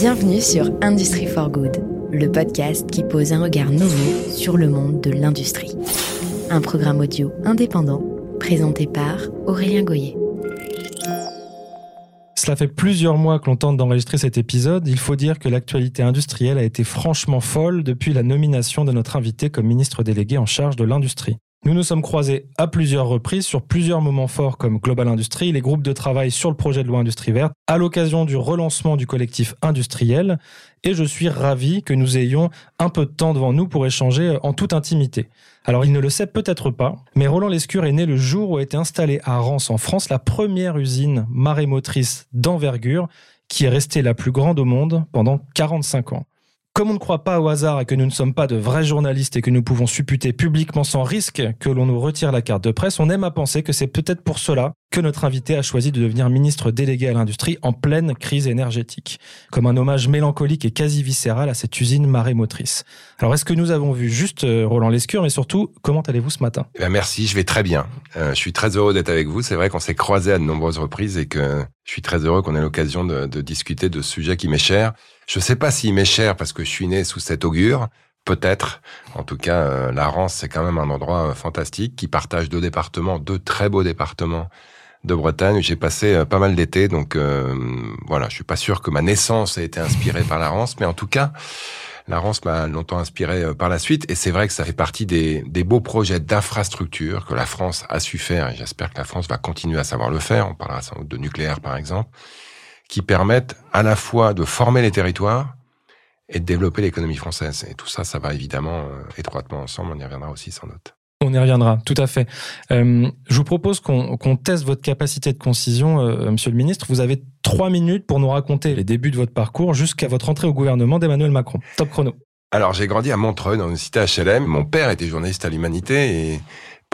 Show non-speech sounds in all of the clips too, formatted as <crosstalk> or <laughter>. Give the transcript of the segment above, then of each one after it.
Bienvenue sur Industry for Good, le podcast qui pose un regard nouveau sur le monde de l'industrie. Un programme audio indépendant présenté par Aurélien Goyer. Cela fait plusieurs mois que l'on tente d'enregistrer cet épisode. Il faut dire que l'actualité industrielle a été franchement folle depuis la nomination de notre invité comme ministre délégué en charge de l'industrie. Nous nous sommes croisés à plusieurs reprises sur plusieurs moments forts comme Global Industrie, les groupes de travail sur le projet de loi Industrie verte, à l'occasion du relancement du collectif industriel, et je suis ravi que nous ayons un peu de temps devant nous pour échanger en toute intimité. Alors il ne le sait peut-être pas, mais Roland Lescure est né le jour où a été installée à Rance en France la première usine marémotrice d'envergure qui est restée la plus grande au monde pendant 45 ans. Comme on ne croit pas au hasard et que nous ne sommes pas de vrais journalistes et que nous pouvons supputer publiquement sans risque que l'on nous retire la carte de presse, on aime à penser que c'est peut-être pour cela que notre invité a choisi de devenir ministre délégué à l'industrie en pleine crise énergétique, comme un hommage mélancolique et quasi viscéral à cette usine marémotrice. Alors est-ce que nous avons vu juste euh, Roland Lescure, mais surtout, comment allez-vous ce matin? Eh ben Merci, je vais très bien. Euh, je suis très heureux d'être avec vous. C'est vrai qu'on s'est croisés à de nombreuses reprises et que je suis très heureux qu'on ait l'occasion de, de discuter de ce sujet qui m'est cher. Je ne sais pas s'il m'est cher parce que je suis né sous cet augure. Peut-être. En tout cas, euh, la Rance, c'est quand même un endroit euh, fantastique qui partage deux départements, deux très beaux départements de Bretagne. J'ai passé euh, pas mal d'été, donc voilà, je suis pas sûr que ma naissance ait été inspirée par la Rance, mais en tout cas, la Rance m'a longtemps inspiré par la suite, et c'est vrai que ça fait partie des, des beaux projets d'infrastructure que la France a su faire, et j'espère que la France va continuer à savoir le faire. On parlera sans doute de nucléaire, par exemple qui permettent à la fois de former les territoires et de développer l'économie française. Et tout ça, ça va évidemment euh, étroitement ensemble. On y reviendra aussi sans doute. On y reviendra, tout à fait. Euh, je vous propose qu'on teste votre capacité de concision, euh, Monsieur le Ministre. Vous avez trois minutes pour nous raconter les débuts de votre parcours jusqu'à votre entrée au gouvernement d'Emmanuel Macron. Top chrono. Alors, j'ai grandi à Montreuil, dans une cité HLM. Mon père était journaliste à l'Humanité et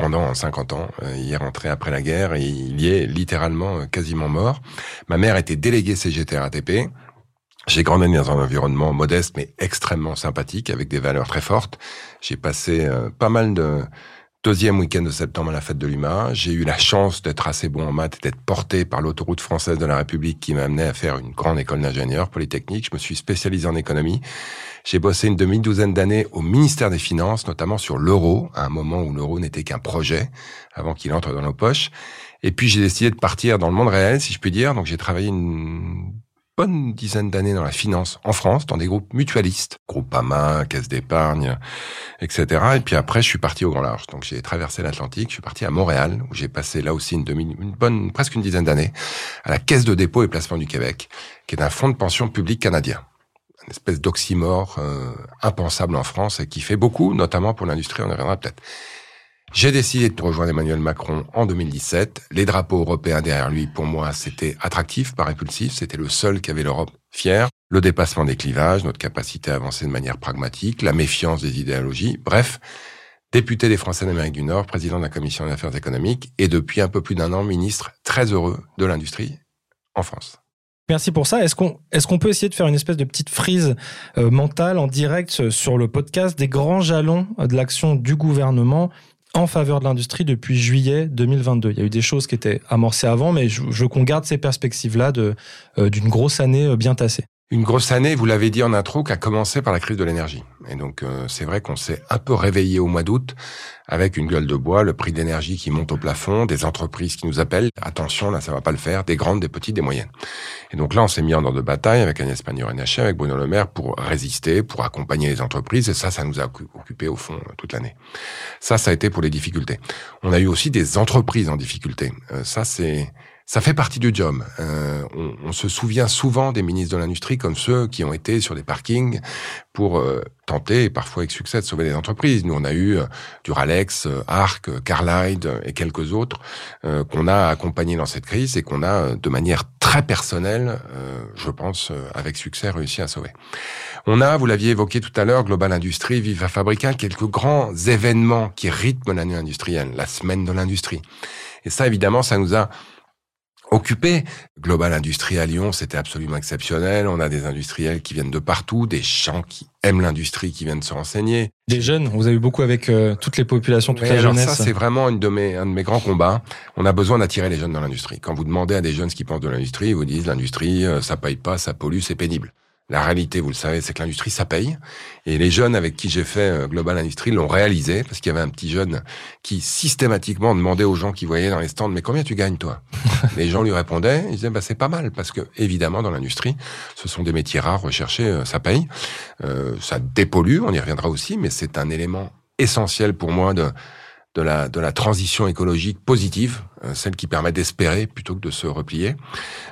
pendant 50 ans. Euh, il est rentré après la guerre et il y est littéralement euh, quasiment mort. Ma mère était déléguée CGT RATP. J'ai grandi dans un environnement modeste mais extrêmement sympathique avec des valeurs très fortes. J'ai passé euh, pas mal de deuxième week-end de septembre à la fête de l'UMA. J'ai eu la chance d'être assez bon en maths et d'être porté par l'autoroute française de la République qui m'a amené à faire une grande école d'ingénieur polytechnique. Je me suis spécialisé en économie. J'ai bossé une demi-douzaine d'années au ministère des Finances, notamment sur l'euro, à un moment où l'euro n'était qu'un projet, avant qu'il entre dans nos poches. Et puis j'ai décidé de partir dans le monde réel, si je puis dire. Donc j'ai travaillé une bonne dizaine d'années dans la finance en France, dans des groupes mutualistes, Groupama, Caisse d'épargne, etc. Et puis après, je suis parti au grand large. Donc j'ai traversé l'Atlantique, je suis parti à Montréal, où j'ai passé là aussi une, demi, une bonne, presque une dizaine d'années, à la Caisse de dépôt et placement du Québec, qui est un fonds de pension public canadien une espèce d'oxymore euh, impensable en France et qui fait beaucoup, notamment pour l'industrie, on y reviendra peut-être. J'ai décidé de rejoindre Emmanuel Macron en 2017. Les drapeaux européens derrière lui, pour moi, c'était attractif, pas répulsif. C'était le seul qui avait l'Europe fière. Le dépassement des clivages, notre capacité à avancer de manière pragmatique, la méfiance des idéologies. Bref, député des Français d'Amérique du Nord, président de la Commission des affaires économiques et depuis un peu plus d'un an, ministre très heureux de l'industrie en France. Merci pour ça. Est-ce qu'on peut essayer de faire une espèce de petite frise euh, mentale en direct sur le podcast des grands jalons de l'action du gouvernement en faveur de l'industrie depuis juillet 2022. Il y a eu des choses qui étaient amorcées avant, mais je, veux qu'on garde ces perspectives-là euh, d'une grosse année euh, bien tassée. Une grosse année, vous l'avez dit en intro, qui a commencé par la crise de l'énergie. Et donc, euh, c'est vrai qu'on s'est un peu réveillé au mois d'août avec une gueule de bois, le prix de l'énergie qui monte au plafond, des entreprises qui nous appellent. Attention, là, ça va pas le faire. Des grandes, des petites, des moyennes. Et donc là, on s'est mis en ordre de bataille avec Agnès Pannier-Runacher, avec Bruno Le Maire pour résister, pour accompagner les entreprises. Et ça, ça nous a occupé au fond toute l'année. Ça, ça a été pour les difficultés. On a eu aussi des entreprises en difficulté. Euh, ça, c'est ça fait partie du job. Euh, on, on, se souvient souvent des ministres de l'industrie comme ceux qui ont été sur des parkings pour euh, tenter, parfois avec succès, de sauver des entreprises. Nous, on a eu euh, Duralex, euh, Arc, Carlyle et quelques autres qu'on a accompagnés dans cette crise et qu'on a, de manière très personnelle, je pense, avec succès, réussi à sauver. On a, vous l'aviez évoqué tout à l'heure, Global Industrie, Viva Fabrica, quelques grands événements qui rythment l'année industrielle, la semaine de l'industrie. Et ça, évidemment, ça nous a occupé. Global Industrie à Lyon, c'était absolument exceptionnel. On a des industriels qui viennent de partout, des gens qui aiment l'industrie, qui viennent se renseigner. Des jeunes, vous avez beaucoup avec euh, toutes les populations, toute la jeunesse. Ça, c'est vraiment une de mes, un de mes grands combats. On a besoin d'attirer les jeunes dans l'industrie. Quand vous demandez à des jeunes ce qu'ils pensent de l'industrie, ils vous disent l'industrie, euh, ça paye pas, ça pollue, c'est pénible. La réalité, vous le savez, c'est que l'industrie, ça paye. Et les jeunes avec qui j'ai fait euh, Global Industrie l'ont réalisé, parce qu'il y avait un petit jeune qui systématiquement demandait aux gens qui voyaient dans les stands, mais combien tu gagnes, toi? <laughs> Les gens lui répondaient, ils disaient, bah, c'est pas mal, parce que évidemment, dans l'industrie, ce sont des métiers rares, recherchés, euh, ça paye. Euh, ça dépollue, on y reviendra aussi, mais c'est un élément essentiel pour moi de de la, de la transition écologique positive, euh, celle qui permet d'espérer plutôt que de se replier.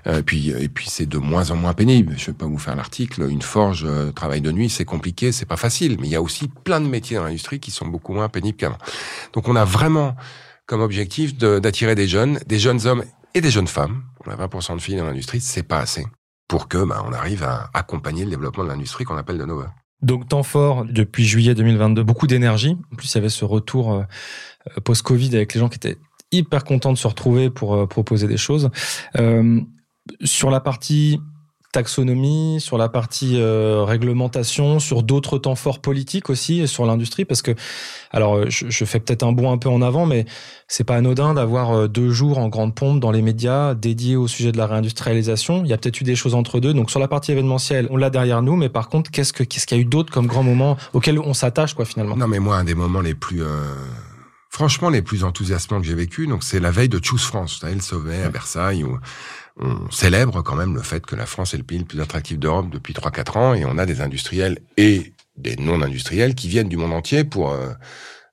Euh, puis, et puis c'est de moins en moins pénible. Je vais pas vous faire l'article. Une forge, euh, travail de nuit, c'est compliqué, c'est pas facile. Mais il y a aussi plein de métiers dans l'industrie qui sont beaucoup moins pénibles qu'avant. Donc on a vraiment comme objectif d'attirer des jeunes, des jeunes hommes et des jeunes femmes. On a 20% de filles dans l'industrie, c'est pas assez pour que bah, on arrive à accompagner le développement de l'industrie qu'on appelle de Nova. Donc temps fort depuis juillet 2022, beaucoup d'énergie. En plus, il y avait ce retour euh, post-Covid avec les gens qui étaient hyper contents de se retrouver pour euh, proposer des choses. Euh, sur la partie taxonomie, sur la partie euh, réglementation, sur d'autres temps forts politiques aussi, sur l'industrie, parce que, alors, euh, je, fais peut-être un bond un peu en avant, mais c'est pas anodin d'avoir euh, deux jours en grande pompe dans les médias dédiés au sujet de la réindustrialisation. Il y a peut-être eu des choses entre deux. Donc sur la partie événementielle, on l'a derrière nous, mais par contre, qu'est-ce que qu'est-ce qu'il y a eu d'autres comme grands moments auxquels on s'attache, quoi, finalement? Non, mais moi, un des moments les plus franchement les plus enthousiasmants que j'ai vécu, donc c'est la veille de Choose France, vous savez, le sommet à Versailles où on célèbre quand même le fait que la France est le pays le plus attractif d'Europe depuis 3-4 ans et on a des industriels et des non-industriels qui viennent du monde entier pour euh,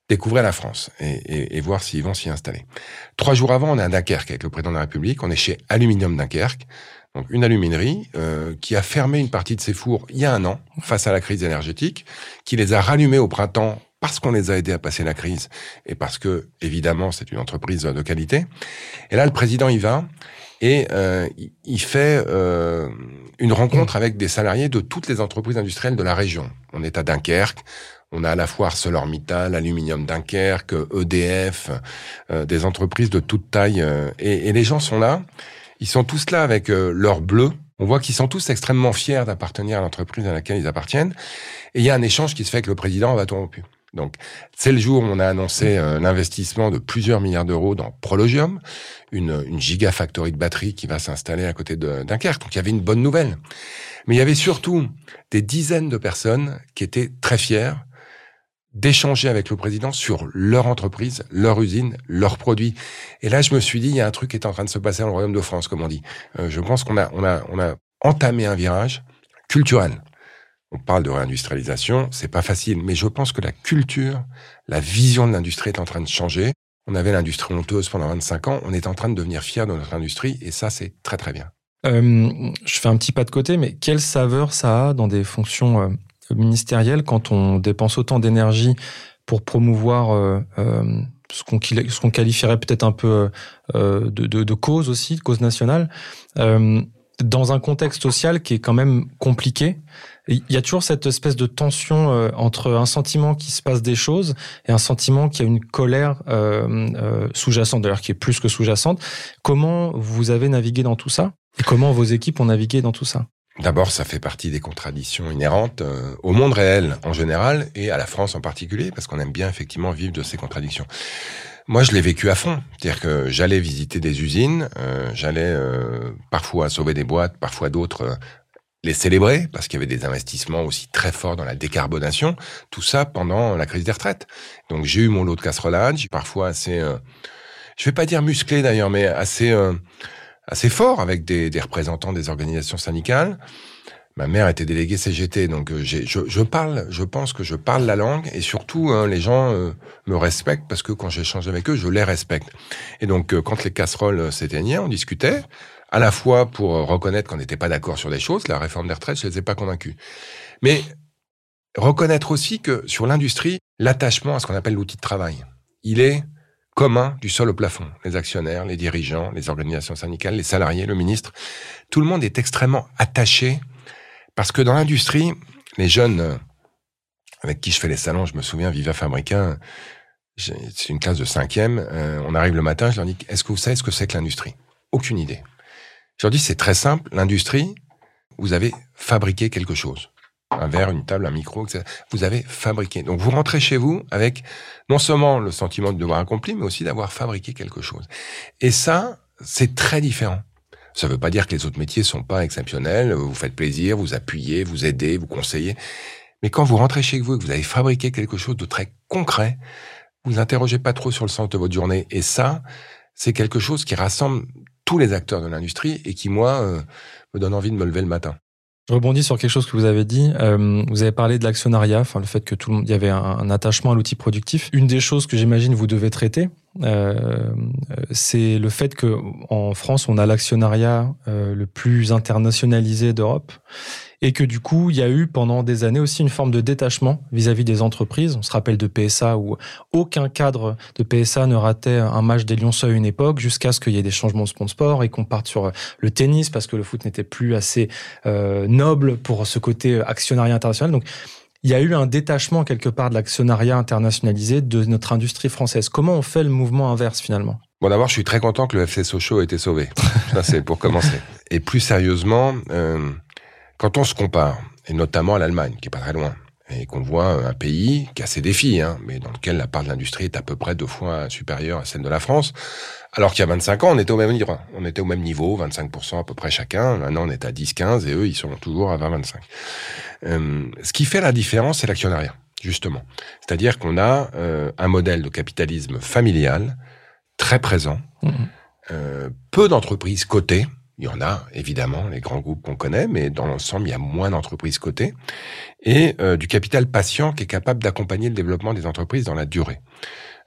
découvrir la France et, et, et voir s'ils vont s'y installer. Trois jours avant, on est à Dunkerque avec le président de la République. On est chez Aluminium Dunkerque, donc une aluminerie euh, qui a fermé une partie de ses fours il y a un an face à la crise énergétique, qui les a rallumés au printemps parce qu'on les a aidés à passer la crise et parce que évidemment c'est une entreprise de qualité. Et là, le président y va et euh, il fait euh, une rencontre avec des salariés de toutes les entreprises industrielles de la région. On est à Dunkerque, on a à la fois ArcelorMittal, Aluminium Dunkerque, EDF, euh, des entreprises de toute taille. Euh, et, les gens sont là, ils sont tous là avec euh, leur bleu. On voit qu'ils sont tous extrêmement fiers d'appartenir à l'entreprise à laquelle ils appartiennent. Et il y a un échange qui se fait avec le président en bâton rompu. Donc, c'est le jour où on a annoncé euh, l'investissement de plusieurs milliards d'euros dans Prologium, une, une gigafactory de batterie qui va s'installer à côté de Dunkerque. Donc, il y avait une bonne nouvelle. Mais il y avait surtout des dizaines de personnes qui étaient très fières d'échanger avec le président sur leur entreprise, leur usine, leurs produits. Et là, je me suis dit, il y a un truc qui est en train de se passer dans le royaume de France, comme on dit. Euh, je pense qu'on a, on a, on a entamé un virage culturel on parle de réindustrialisation, c'est pas facile, mais je pense que la culture, la vision de l'industrie est en train de changer. On avait l'industrie honteuse pendant 25 ans, on est en train de devenir fier de notre industrie, et ça, c'est très très bien. Euh, je fais un petit pas de côté, mais quelle saveur ça a dans des fonctions euh, ministérielles quand on dépense autant d'énergie pour promouvoir euh, ce qu'on qualifierait peut-être un peu de, de, de, cause aussi, de cause nationale, dans un contexte social qui est quand même compliqué il y a toujours cette espèce de tension euh, entre un sentiment qui se passe des choses et un sentiment qui a une colère euh, euh, sous-jacente, d'ailleurs qui est plus que sous-jacente. Comment vous avez navigué dans tout ça et comment vos équipes ont navigué dans tout ça? D'abord, ça fait partie des contradictions inhérentes euh, au monde réel en général et à la France en particulier, parce qu'on aime bien effectivement vivre de ces contradictions. Moi, je l'ai vécu à fond. C'est-à-dire que j'allais visiter des usines, euh, j'allais euh, parfois sauver des boîtes, parfois d'autres les célébrer parce qu'il y avait des investissements aussi très forts dans la décarbonation. Tout ça pendant la crise des retraites. Donc j'ai eu mon lot de casserolades, parfois assez, euh, je vais pas dire musclé d'ailleurs, mais assez euh, assez fort avec des, des, représentants des organisations syndicales. Ma mère était déléguée CGT, donc euh, je, je, parle, je pense que je parle la langue et surtout hein, les gens euh, me respectent parce que quand j'échange avec eux, je les respecte. Et donc euh, quand les casseroles s'éteignaient, on discutait à la fois pour reconnaître qu'on n'était pas d'accord sur des choses, la réforme des retraites, je ne les ai pas convaincus. Mais reconnaître aussi que sur l'industrie, l'attachement à ce qu'on appelle l'outil de travail, il est commun du sol au plafond. Les actionnaires, les dirigeants, les organisations syndicales, les salariés, le ministre, tout le monde est extrêmement attaché parce que dans l'industrie, les jeunes avec qui je fais les salons, je me souviens, Viva Fabrica, c'est une classe de cinquième, euh, on arrive le matin, je leur dis, est-ce que vous savez ce que c'est que l'industrie? Aucune idée. Je leur dis, c'est très simple, l'industrie, vous avez fabriqué quelque chose. Un verre, une table, un micro, etc. Vous avez fabriqué. Donc vous rentrez chez vous avec non seulement le sentiment de devoir accompli, mais aussi d'avoir fabriqué quelque chose. Et ça, c'est très différent. Ça ne veut pas dire que les autres métiers sont pas exceptionnels. Vous faites plaisir, vous appuyez, vous aidez, vous conseillez. Mais quand vous rentrez chez vous et que vous avez fabriqué quelque chose de très concret, vous interrogez pas trop sur le sens de votre journée. Et ça, c'est quelque chose qui rassemble tous les acteurs de l'industrie et qui, moi, euh, me donne envie de me lever le matin. Je rebondis sur quelque chose que vous avez dit. Euh, vous avez parlé de l'actionnariat, enfin le fait que tout le monde, y avait un, attachement à l'outil productif. Une des choses que j'imagine vous devez traiter, euh, c'est le fait que en France, on a l'actionnariat le plus internationalisé d'Europe et que du coup, il y a eu pendant des années aussi une forme de détachement vis-à-vis des entreprises. On se rappelle de PSA où aucun cadre de PSA ne ratait un match des Lions à une époque jusqu'à ce qu'il y ait des changements de sponsor et qu'on parte sur le tennis parce que le foot n'était plus assez euh, noble pour ce côté actionnariat international. Donc, il y a eu un détachement quelque part de l'actionnariat internationalisé de notre industrie française. Comment on fait le mouvement inverse finalement? Bon, d'abord, je suis très content que le FC Sochaux ait été sauvé. <laughs> Ça, c'est pour commencer. Et plus sérieusement, euh, quand on se compare, et notamment à l'Allemagne, qui est pas très loin, et qu'on voit un pays qui a ses défis, hein, mais dans lequel la part de l'industrie est à peu près deux fois supérieure à celle de la France, alors qu'il y a 25 ans, on était au même niveau. On était au même niveau, 25% à peu près chacun. Maintenant, on est à 10-15 et eux, ils sont toujours à 20-25. Euh, ce qui fait la différence, c'est l'actionnariat, justement. C'est-à-dire qu'on a euh, un modèle de capitalisme familial très présent, mmh. euh, peu d'entreprises cotées, il y en a, évidemment, les grands groupes qu'on connaît, mais dans l'ensemble, il y a moins d'entreprises cotées. Et euh, du capital patient qui est capable d'accompagner le développement des entreprises dans la durée.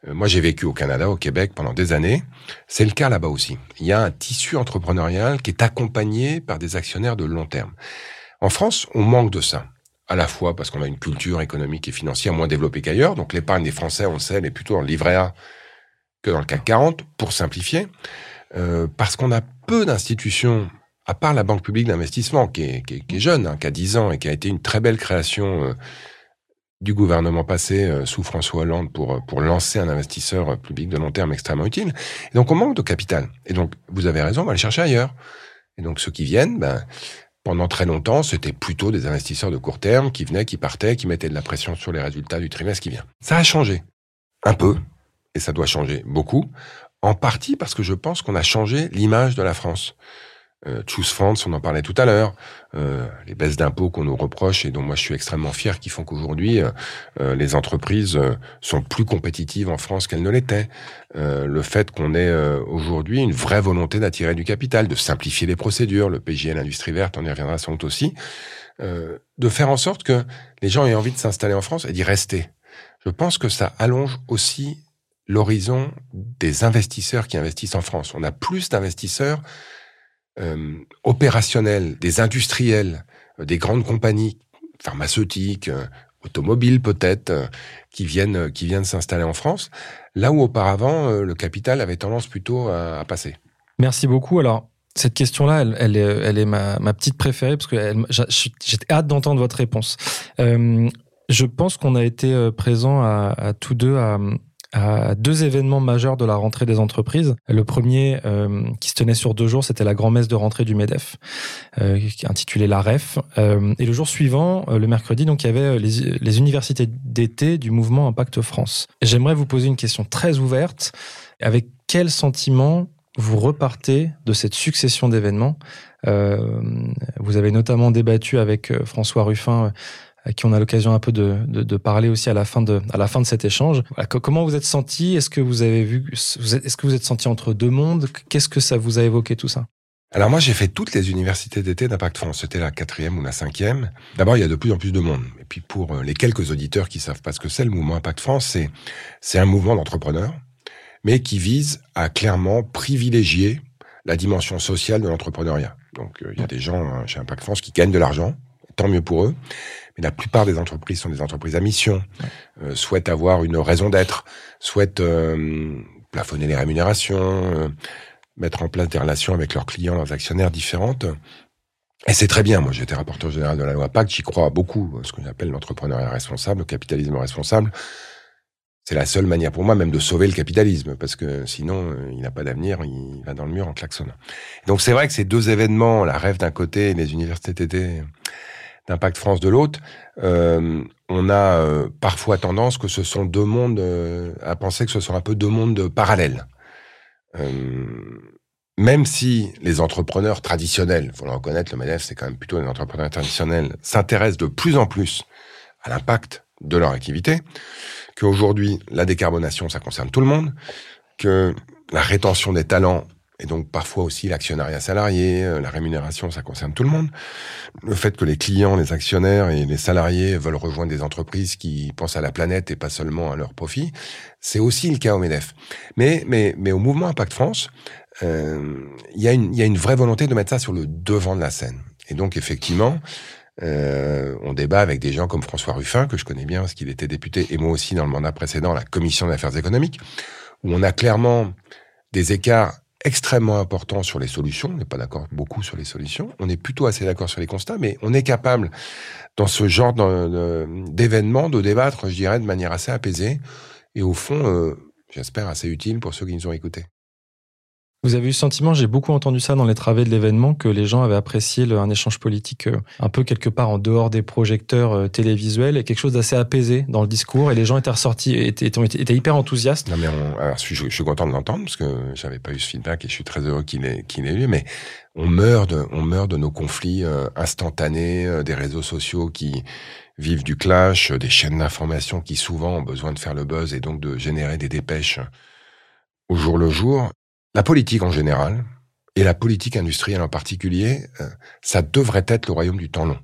Euh, moi, j'ai vécu au Canada, au Québec, pendant des années. C'est le cas là-bas aussi. Il y a un tissu entrepreneurial qui est accompagné par des actionnaires de long terme. En France, on manque de ça. À la fois parce qu'on a une culture économique et financière moins développée qu'ailleurs. Donc l'épargne des Français, on le sait, elle est plutôt en livret A que dans le CAC 40, pour simplifier. Euh, parce qu'on a peu d'institutions, à part la Banque publique d'investissement, qui est, jeune, hein, qui a 10 ans et qui a été une très belle création euh, du gouvernement passé euh, sous François Hollande pour, pour lancer un investisseur public de long terme extrêmement utile. Et donc, on manque de capital. Et donc, vous avez raison, on va le chercher ailleurs. Et donc, ceux qui viennent, ben, pendant très longtemps, c'était plutôt des investisseurs de court terme qui venaient, qui partaient, qui mettaient de la pression sur les résultats du trimestre qui vient. Ça a changé. Un peu. Et ça doit changer beaucoup. En partie parce que je pense qu'on a changé l'image de la France. Euh, Choose France, on en parlait tout à l'heure, euh, les baisses d'impôts qu'on nous reproche et dont moi je suis extrêmement fier, qui font qu'aujourd'hui euh, euh les entreprises euh, sont plus compétitives en France qu'elles ne l'étaient. Euh, le fait qu'on ait aujourd'hui une vraie volonté d'attirer du capital, de simplifier les procédures, le PGL l'industrie verte, on y reviendra sans doute aussi, de faire en sorte que les gens aient envie de s'installer en France et d'y rester. Je pense que ça allonge aussi l'horizon des investisseurs qui investissent en France. On a plus d'investisseurs euh, opérationnels, des industriels, euh, des grandes compagnies pharmaceutiques, euh, automobiles peut-être, qui viennent viennent s'installer en France, là où auparavant le capital avait tendance plutôt à, passer. Merci beaucoup. Alors cette question-là, elle, est, elle est ma, petite préférée parce que j'ai hâte d'entendre votre réponse. Je pense qu'on a été présent à, à tous deux à, à deux événements majeurs de la rentrée des entreprises. Le premier, euh, qui se tenait sur deux jours, c'était la grand-messe de rentrée du MEDEF, euh, intitulée la REF. Euh, et le jour suivant, euh, le mercredi, donc il y avait les, les universités d'été du mouvement Impact France. J'aimerais vous poser une question très ouverte. Avec quel sentiment vous repartez de cette succession d'événements? Vous avez notamment débattu avec François Ruffin à qui on a l'occasion un peu de, de, de, parler aussi à la fin de, à la fin de cet échange. Comment vous êtes senti? Est-ce que vous avez vu Est-ce que vous êtes senti entre deux mondes? Qu'est-ce que ça vous a évoqué tout ça? Alors moi, j'ai fait toutes les universités d'été d'Impact France. C'était la quatrième ou la cinquième. D'abord, il y a de plus en plus de monde. Et puis pour euh, les quelques auditeurs qui savent pas ce que c'est, le mouvement Impact France, c'est c'est un mouvement d'entrepreneurs, mais qui vise à clairement privilégier la dimension sociale de l'entrepreneuriat. Donc euh, il y a des gens hein, chez Impact France qui gagnent de l'argent, tant mieux pour eux la plupart des entreprises sont des entreprises à mission, euh, souhaitent avoir une raison d'être, souhaitent euh, plafonner les rémunérations, euh, mettre en place des relations avec leurs clients, leurs actionnaires différentes. Et c'est très bien. Moi, j'étais rapporteur général de la loi Pacte. J'y crois beaucoup, ce qu'on appelle l'entrepreneuriat responsable, le capitalisme responsable. C'est la seule manière pour moi même de sauver le capitalisme, parce que sinon, euh, il n'a pas d'avenir, il va dans le mur en klaxonnant. Donc c'est vrai que ces deux événements, la rêve d'un côté et les universités TT d'Impact France de l'autre, euh, on a euh, parfois tendance que ce sont deux mondes, euh, à penser que ce sont un peu deux mondes parallèles. même si les entrepreneurs traditionnels, faut le reconnaître, le MEDEF, c'est quand même plutôt des entrepreneurs traditionnels, s'intéressent de plus en plus à l'impact de leur activité, qu'aujourd'hui, la décarbonation, ça concerne tout le monde, que la rétention des talents et donc parfois aussi l'actionnariat salarié, euh, la rémunération, ça concerne tout le monde. Le fait que les clients, les actionnaires et les salariés veulent rejoindre des entreprises qui pensent à la planète et pas seulement à leur profit, c'est aussi le cas au MEDEF. Mais, mais, mais au mouvement Impact France, euh, il y, a une, y a une vraie volonté de mettre ça sur le devant de la scène. Et donc effectivement, euh, on débat avec des gens comme François Ruffin, que je connais bien parce qu'il était député, et moi aussi dans le mandat précédent, la commission d'affaires économiques, où on a clairement des écarts extrêmement importants sur les solutions. On n'est pas d'accord beaucoup sur les solutions. On est plutôt assez d'accord sur les constats, mais on est capable, dans ce genre d'événements, de débattre, je dirais, de manière assez apaisée et au fond, euh, j'espère, assez utile pour ceux qui nous ont écoutés. Vous avez eu le sentiment, j'ai beaucoup entendu ça dans les travées de l'événement, que les gens avaient apprécié un échange politique euh, un peu quelque part en dehors des projecteurs euh, télévisuels et quelque chose d'assez apaisé dans le discours et les gens étaient ressortis, étaient, étaient, hyper enthousiastes. Non mais je, suis content de l'entendre parce que j'avais pas eu ce feedback et je suis très heureux qu'il ait, qu'il ait eu, mais on meurt de, on meurt de nos conflits euh, instantanés, des réseaux sociaux qui vivent du clash, des chaînes d'information qui souvent ont besoin de faire le buzz et donc de générer des dépêches au jour le jour. La politique en général, et la politique industrielle en particulier, euh, ça devrait être le royaume du temps long.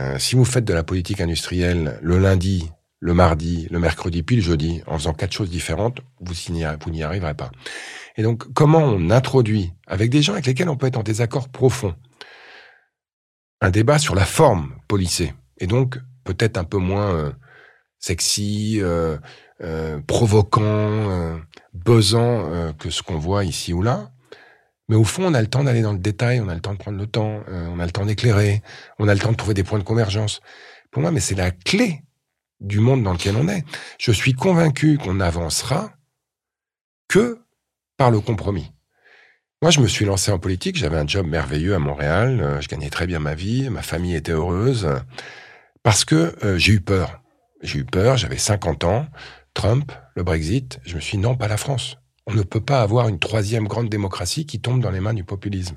Euh, si vous faites de la politique industrielle le lundi, le mardi, le mercredi, puis le jeudi, en faisant quatre choses différentes, vous n'y arriverez pas. Et donc, comment on introduit, avec des gens avec lesquels on peut être en désaccord profond, un débat sur la forme policée, et donc peut-être un peu moins euh, sexy, provoquant, euh, buzzant euh, que ce qu'on voit ici ou là. Mais au fond, on a le temps d'aller dans le détail, on a le temps de prendre le temps, on a le temps d'éclairer, on a le temps de trouver des points de convergence. Pour moi, mais c'est la clé du monde dans lequel on est. Je suis convaincu qu'on n'avancera que par le compromis. Moi, je me suis lancé en politique, j'avais un job merveilleux à Montréal, je gagnais très bien ma vie, ma famille était heureuse, parce que j'ai eu peur. J'ai eu peur, j'avais 50 ans, Trump, le Brexit, je me suis dit non, pas la France. On ne peut pas avoir une troisième grande démocratie qui tombe dans les mains du populisme.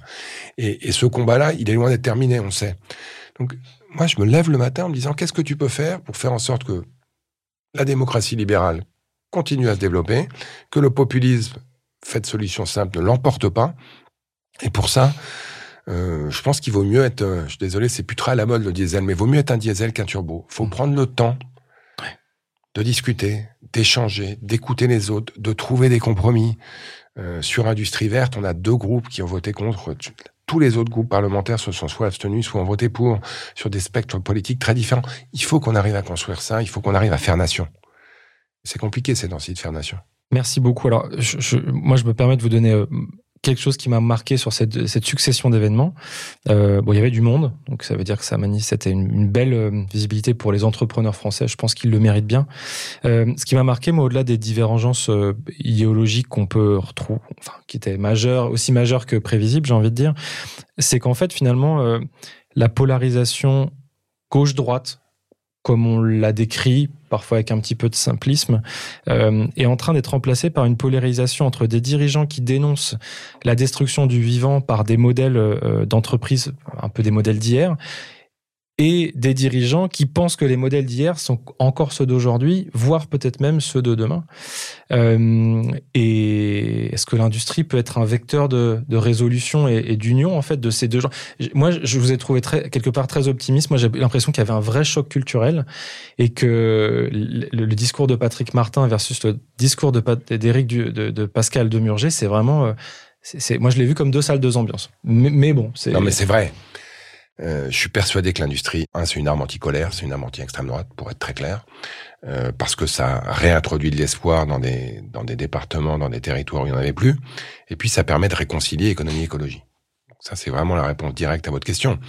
Et, ce combat-là, il est loin d'être terminé, on sait. Donc, moi, je me lève le matin en me disant, qu'est-ce que tu peux faire pour faire en sorte que la démocratie libérale continue à se développer, que le populisme, fait de solutions simples, ne l'emporte pas. Et pour ça, euh, je pense qu'il vaut mieux être, euh, je suis désolé, c'est plus très à la mode le diesel, mais il vaut mieux être un diesel qu'un turbo. faut prendre le temps de discuter, d'échanger, d'écouter les autres, de trouver des compromis. Euh, sur Industrie verte, on a deux groupes qui ont voté contre. Tous les autres groupes parlementaires se sont soit abstenus, soit ont voté pour, sur des spectres politiques très différents. Il faut qu'on arrive à construire ça, il faut qu'on arrive à faire nation. C'est compliqué ces temps-ci de faire nation. Merci beaucoup. Alors, moi, je me permets de vous donner euh, quelque chose qui m'a marqué sur cette, succession d'événements. Euh, bon, il y avait du monde, donc ça veut dire que ça c'était une, belle euh, visibilité pour les entrepreneurs français. Je pense qu'ils le méritent bien. Euh, ce qui m'a marqué, moi, au-delà des divergences idéologiques qu'on peut retrouver, enfin, qui étaient majeures, aussi majeures que prévisibles, j'ai envie de dire, c'est qu'en fait, finalement, la polarisation gauche-droite comme on l'a décrit, parfois avec un petit peu de simplisme, euh, est en train d'être remplacé par une polarisation entre des dirigeants qui dénoncent la destruction du vivant par des modèles euh, d'entreprise, un peu des modèles d'hier, et des dirigeants qui pensent que les modèles d'hier sont encore ceux d'aujourd'hui, voire peut-être même ceux de demain. Euh, et est-ce que l'industrie peut être un vecteur de, de résolution et, d'union en fait de ces deux gens? Moi, je vous ai trouvé très, quelque part très optimiste. Moi, j'ai l'impression qu'il y avait un vrai choc culturel et que le, discours de Patrick Martin versus le discours d'Éric de, de, Pascal Demurger, c'est vraiment, euh, c'est, moi, je l'ai vu comme deux salles, deux ambiances. Mais, mais bon, c'est. Non, mais c'est vrai. Euh, je suis persuadé que l'industrie, c'est une arme anti-colère, c'est une arme anti-extrême droite, pour être très clair, euh, parce que ça réintroduit de l'espoir dans des, dans des départements, dans des territoires où il n'y en avait plus, et puis ça permet de réconcilier économie et écologie. Ça, c'est vraiment la réponse directe à votre question.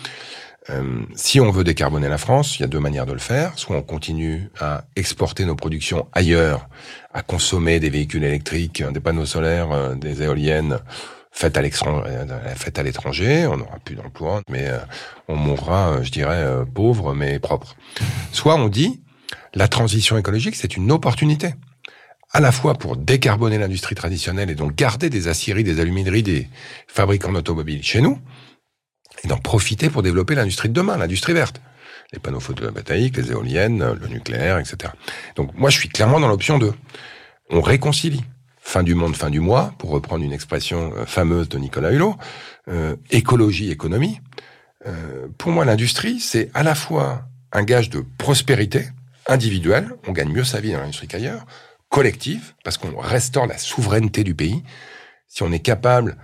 Euh, si on veut décarboner la France, il y a deux manières de le faire. Soit on continue à exporter nos productions ailleurs, à consommer des véhicules électriques, des panneaux solaires, euh, des éoliennes faites à l'étranger, on n'aura plus d'emploi, mais euh, on mourra, je dirais, pauvre mais propre. Soit on dit, la transition écologique, c'est une opportunité à la fois pour décarboner l'industrie traditionnelle et donc garder des aciéries, des alumineries, des fabricants d'automobiles chez nous, et d'en profiter pour développer l'industrie de demain, l'industrie verte. Les panneaux photovoltaïques, les éoliennes, le nucléaire, etc. Donc moi, je suis clairement dans l'option 2. On réconcilie. Fin du monde, fin du mois, pour reprendre une expression euh, fameuse de Nicolas Hulot, euh, écologie, économie. Euh, pour moi, l'industrie, c'est à la fois un gage de prospérité individuelle, on gagne mieux sa vie dans l'industrie qu'ailleurs, collective, parce qu'on restaure la souveraineté du pays. Si on est capable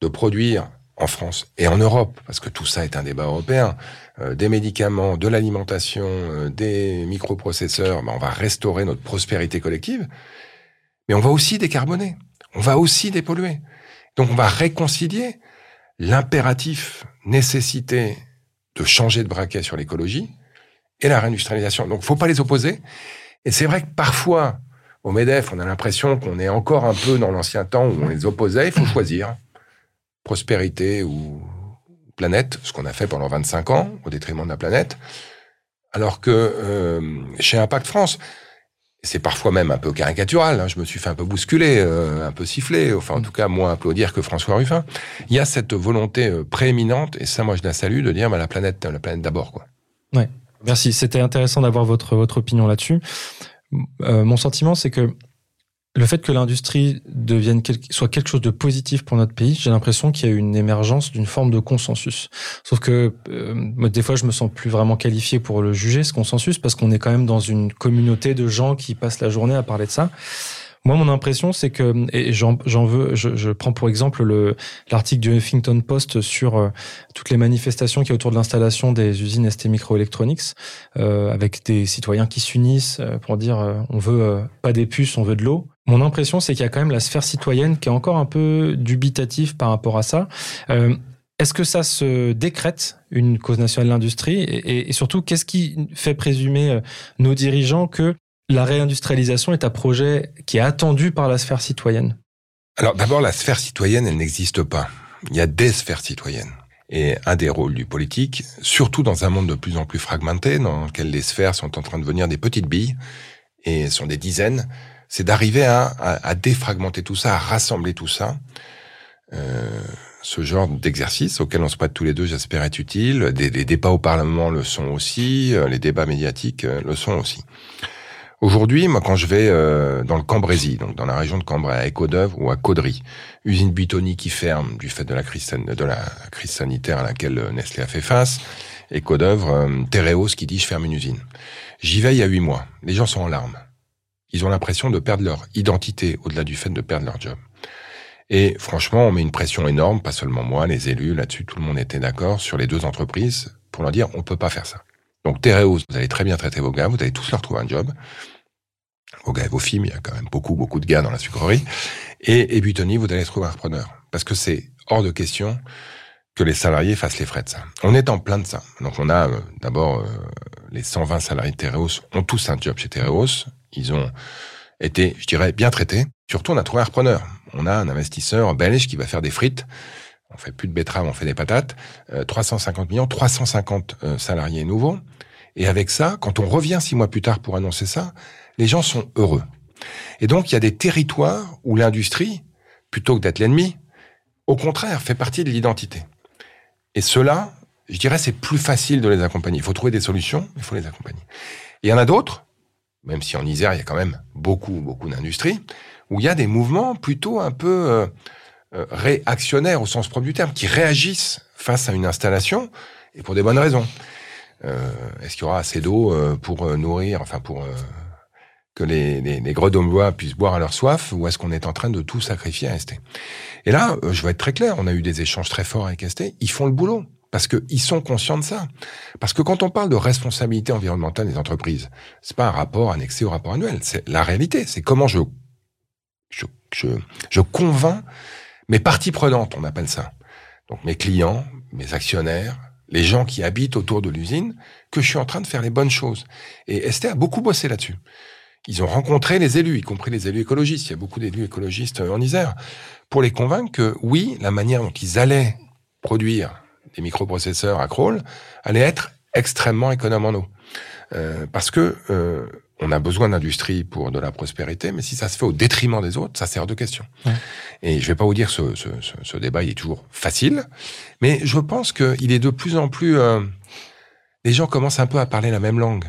de produire en France et en Europe, parce que tout ça est un débat européen, euh, des médicaments, de l'alimentation, euh, des microprocesseurs, ben on va restaurer notre prospérité collective, mais on va aussi décarboner, on va aussi dépolluer. Donc on va réconcilier l'impératif, nécessité de changer de braquet sur l'écologie et la réindustrialisation. Donc faut pas les opposer. Et c'est vrai que parfois, au MEDEF, on a l'impression qu'on est encore un peu dans l'ancien temps où on les opposait, il faut choisir prospérité ou planète, ce qu'on a fait pendant 25 ans au détriment de la planète, alors que euh, chez Impact France, c'est parfois même un peu caricatural, hein, je me suis fait un peu bousculer, euh, un peu siffler, enfin en tout cas moins applaudir que François Ruffin, il y a cette volonté euh, prééminente, et ça moi je la salue, de dire bah, la planète, la planète d'abord. quoi. Ouais, merci, c'était intéressant d'avoir votre, votre opinion là-dessus. mon sentiment c'est que le fait que l'industrie devienne soit quelque chose de positif pour notre pays, j'ai l'impression qu'il y a une émergence d'une forme de consensus. Sauf que euh, des fois, je me sens plus vraiment qualifié pour le juger ce consensus parce qu'on est quand même dans une communauté de gens qui passent la journée à parler de ça. Moi, mon impression, c'est que, et j'en veux, je, prends pour exemple le l'article du Huffington Post sur euh, toutes les manifestations qui autour de l'installation des usines ST Microelectronics, euh, avec des citoyens qui s'unissent euh, pour dire euh, on veut pas des puces, on veut de l'eau. Mon impression, c'est qu'il y a quand même la sphère citoyenne qui est encore un peu dubitative par rapport à ça. Est-ce que ça se décrète une cause nationale de l'industrie? Et, surtout, qu'est-ce qui fait présumer nos dirigeants que la réindustrialisation est un projet qui est attendu par la sphère citoyenne Alors d'abord, la sphère citoyenne, elle n'existe pas. Il y a des sphères citoyennes. Et un des rôles du politique, surtout dans un monde de plus en plus fragmenté, dans lequel les sphères sont en train de devenir des petites billes, et sont des dizaines, c'est d'arriver à, défragmenter tout ça, à rassembler tout ça. Euh, ce genre d'exercice auquel on se prête tous les deux, j'espère, être utile. Des, des, débats au Parlement le sont aussi, euh, les débats médiatiques euh, le sont aussi. Aujourd'hui, moi, quand je vais euh, dans le Cambrésis, donc dans la région de Cambrai, à Écodeuve ou à Caudry, usine Buitoni qui ferme du fait de la crise, sanitaire à laquelle euh, Nestlé a fait face, Écodeuve, euh, Tereos qui dit je ferme une usine. J'y vais il y a huit mois. Les gens sont en larmes. Ils ont l'impression de perdre leur identité au-delà du fait de perdre leur job. Et franchement, on met une pression énorme, pas seulement moi, les élus, là-dessus, tout le monde était d'accord sur les deux entreprises pour leur dire on peut pas faire ça. Donc Tereos, vous allez très bien traiter vos gars, vous allez tous leur trouver un job. Vos gars et vos filles, il y a quand même beaucoup, beaucoup de gars dans la sucrerie. Et, et vous allez trouver un repreneur. Parce que c'est hors de question que les salariés fassent les frais de ça. On est en plein de ça. Donc on a euh, d'abord euh, les 120 salariés de Tereos ont tous un job chez Tereos. Ils ont été, je dirais, bien traités. Surtout, on a trouvé un repreneur. On a un investisseur belge qui va faire des frites on fait plus de betteraves, on fait des patates, 350 euh, millions, 350 euh, salariés nouveaux. Et avec ça, quand on revient six mois plus tard pour annoncer ça, les gens sont heureux. Et donc, il y a des territoires où l'industrie, plutôt que d'être l'ennemi, au contraire, fait partie de l'identité. Et cela, je dirais, c'est plus facile de les accompagner. Il faut trouver des solutions, il faut les accompagner. il y en a d'autres, même si en Isère, il y a quand même beaucoup, beaucoup d'industries, où il y a des mouvements plutôt un peu... Euh, réactionnaires au sens propre du terme, qui réagissent face à une installation et pour des bonnes raisons. Euh, Est-ce qu'il y aura assez d'eau euh, pour euh, nourrir, enfin pour que les, les, les puissent boire à leur soif, ou est-ce qu'on est en train de tout sacrifier à ST? Et là, je vais être très clair, on a eu des échanges très forts avec ST, ils font le boulot parce qu'ils sont conscients de ça. Parce que quand on parle de responsabilité environnementale des entreprises, c'est pas un rapport annexé au rapport annuel, c'est la réalité. C'est comment je, je, je, je convainc mes parties prenantes, on appelle ça. Donc mes clients, mes actionnaires, les gens qui habitent autour de l'usine, que je suis en train de faire les bonnes choses. Et Esther a beaucoup bossé là-dessus. Ils ont rencontré les élus, y compris les élus écologistes. Il y a beaucoup d'élus écologistes en Isère, pour les convaincre que oui, la manière dont ils allaient produire des microprocesseurs à crawl allait être extrêmement économe en eau. Euh, parce que euh, on a besoin d'industrie pour de la prospérité, mais si ça se fait au détriment des autres, ça sert de question. Ouais. Et je vais pas vous dire ce, ce, ce, ce, débat, il est toujours facile, mais je pense qu'il est de plus en plus... Euh, les gens commencent un peu à parler la même langue.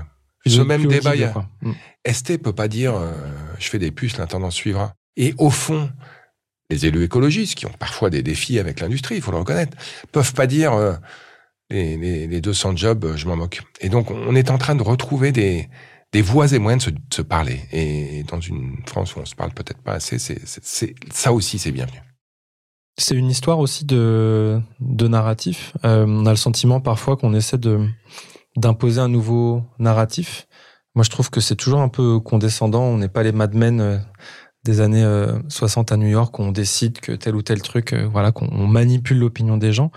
Ce même débat, il y a... Mm. ST peut pas dire euh, je fais des puces, l'intendance suivra. Et au fond, les élus écologistes, qui ont parfois des défis avec l'industrie, il faut le reconnaître, peuvent pas dire euh, les, les, les 200 jobs, je m'en moque. Et donc, on est en train de retrouver des, des voies et moyens de se, de se, parler. Et dans une France où on se parle peut-être pas assez, c'est, c'est, ça aussi, c'est bienvenu. C'est une histoire aussi de, de narratif. Euh, on a le sentiment parfois qu'on essaie de d'imposer un nouveau narratif. Moi, je trouve que c'est toujours un peu condescendant. On n'est pas les Mad Men euh, des années 60 euh, à New York où on décide que tel ou tel truc, euh, voilà, qu'on manipule l'opinion des gens.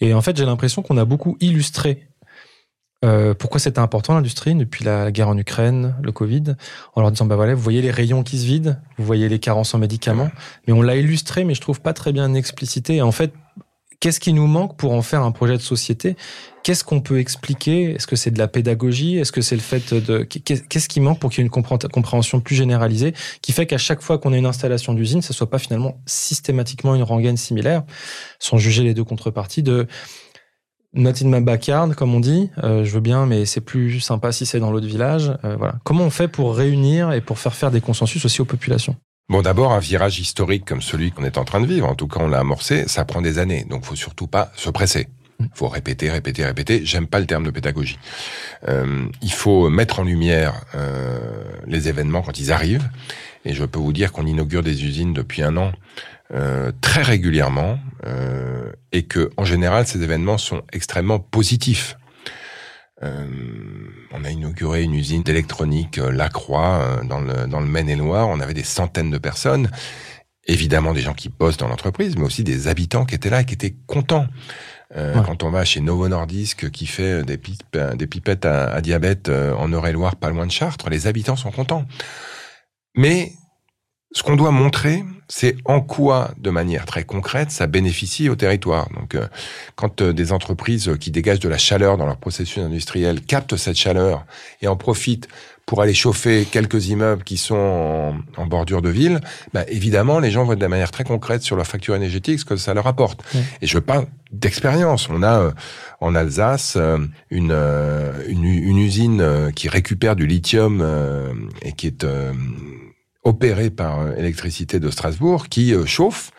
Et en fait, j'ai l'impression qu'on a beaucoup illustré euh, pourquoi c'était important l'industrie depuis la guerre en Ukraine, le Covid, en leur disant bah voilà, vous voyez les rayons qui se vident, vous voyez les carences en médicaments, mais on l'a illustré, mais je trouve pas très bien explicité. Et en fait, qu'est-ce qui nous manque pour en faire un projet de société? Qu'est-ce qu'on peut expliquer? Est-ce que c'est de la pédagogie? Est-ce que c'est le fait de qu'est-ce qui manque pour qu'il y ait une compréhension plus généralisée qui fait qu'à chaque fois qu'on a une installation d'usine, ça soit pas finalement systématiquement une rengaine similaire, sans juger les deux contreparties de Not in my backyard, comme on dit. Euh, je veux bien, mais c'est plus sympa si c'est dans l'autre village. Euh, voilà. Comment on fait pour réunir et pour faire faire des consensus aussi aux populations? Bon, d'abord, un virage historique comme celui qu'on est en train de vivre, en tout cas on l'a amorcé, ça prend des années, donc faut surtout pas se presser. Il faut répéter, répéter, répéter. J'aime pas le terme de pédagogie. Euh, il faut mettre en lumière les événements quand ils arrivent. Et je peux vous dire qu'on inaugure des usines depuis un an euh, très régulièrement, euh, et que en général ces événements sont extrêmement positifs. Euh, on a inauguré une usine d'électronique euh, Lacroix euh, dans le, dans le Maine-et-Loire. On avait des centaines de personnes, évidemment des gens qui bossent dans l'entreprise, mais aussi des habitants qui étaient là et qui étaient contents. Euh, ouais. Quand on va chez Novo Nordisk qui fait des, pip des pipettes à, à diabète en Eure-et-Loire, pas loin de Chartres, les habitants sont contents. Mais ce qu'on doit montrer, c'est en quoi, de manière très concrète, ça bénéficie au territoire. Donc, euh, quand euh, des entreprises qui dégagent de la chaleur dans leur processus industriel captent cette chaleur et en profitent pour aller chauffer quelques immeubles qui sont en, en bordure de ville, bah, évidemment, les gens voient de manière très concrète sur leur facture énergétique ce que ça leur apporte. Et je parle d'expérience. On a euh, en Alsace euh, une, euh, une, une, usine qui récupère du lithium et qui est opéré par euh, électricité de Strasbourg qui euh, chauffe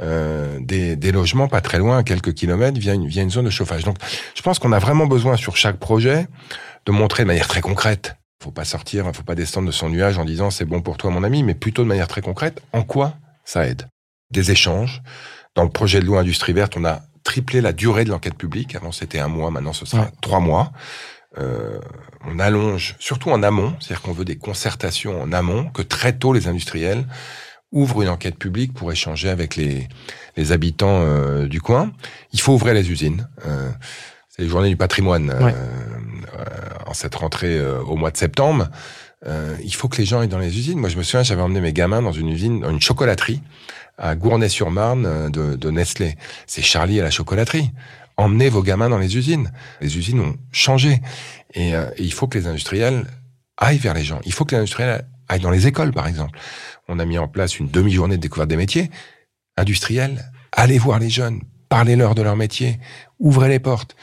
euh, des, des, logements pas très loin, à quelques kilomètres, via une, via une zone de chauffage. Donc, je pense qu'on a vraiment besoin sur chaque projet de montrer de manière très concrète. Faut pas sortir, faut pas descendre de son nuage en disant c'est bon pour toi mon ami, mais plutôt de manière très concrète, en quoi ça aide? Des échanges. Dans le projet de loi industrie verte, on a triplé la durée de l'enquête publique. Avant c'était un mois, maintenant ce sera ouais. trois mois. Euh, on allonge, surtout en amont, c'est-à-dire qu'on veut des concertations en amont, que très tôt les industriels ouvrent une enquête publique pour échanger avec les, les habitants euh, du coin. Il faut ouvrir les usines. Euh, c'est les journées du patrimoine ouais. Euh, en cette rentrée euh, au mois de septembre. il faut que les gens aillent dans les usines. Moi, je me souviens, j'avais emmené mes gamins dans une usine, dans une chocolaterie à Gournay-sur-Marne de, de Nestlé. C'est Charlie à la chocolaterie emmenez vos gamins dans les usines. Les usines ont changé. Et, euh, et, il faut que les industriels aillent vers les gens. Il faut que les industriels aillent dans les écoles, par exemple. On a mis en place une demi-journée de découverte des métiers. Industriels, allez voir les jeunes, parlez-leur de leur métier, ouvrez les portes.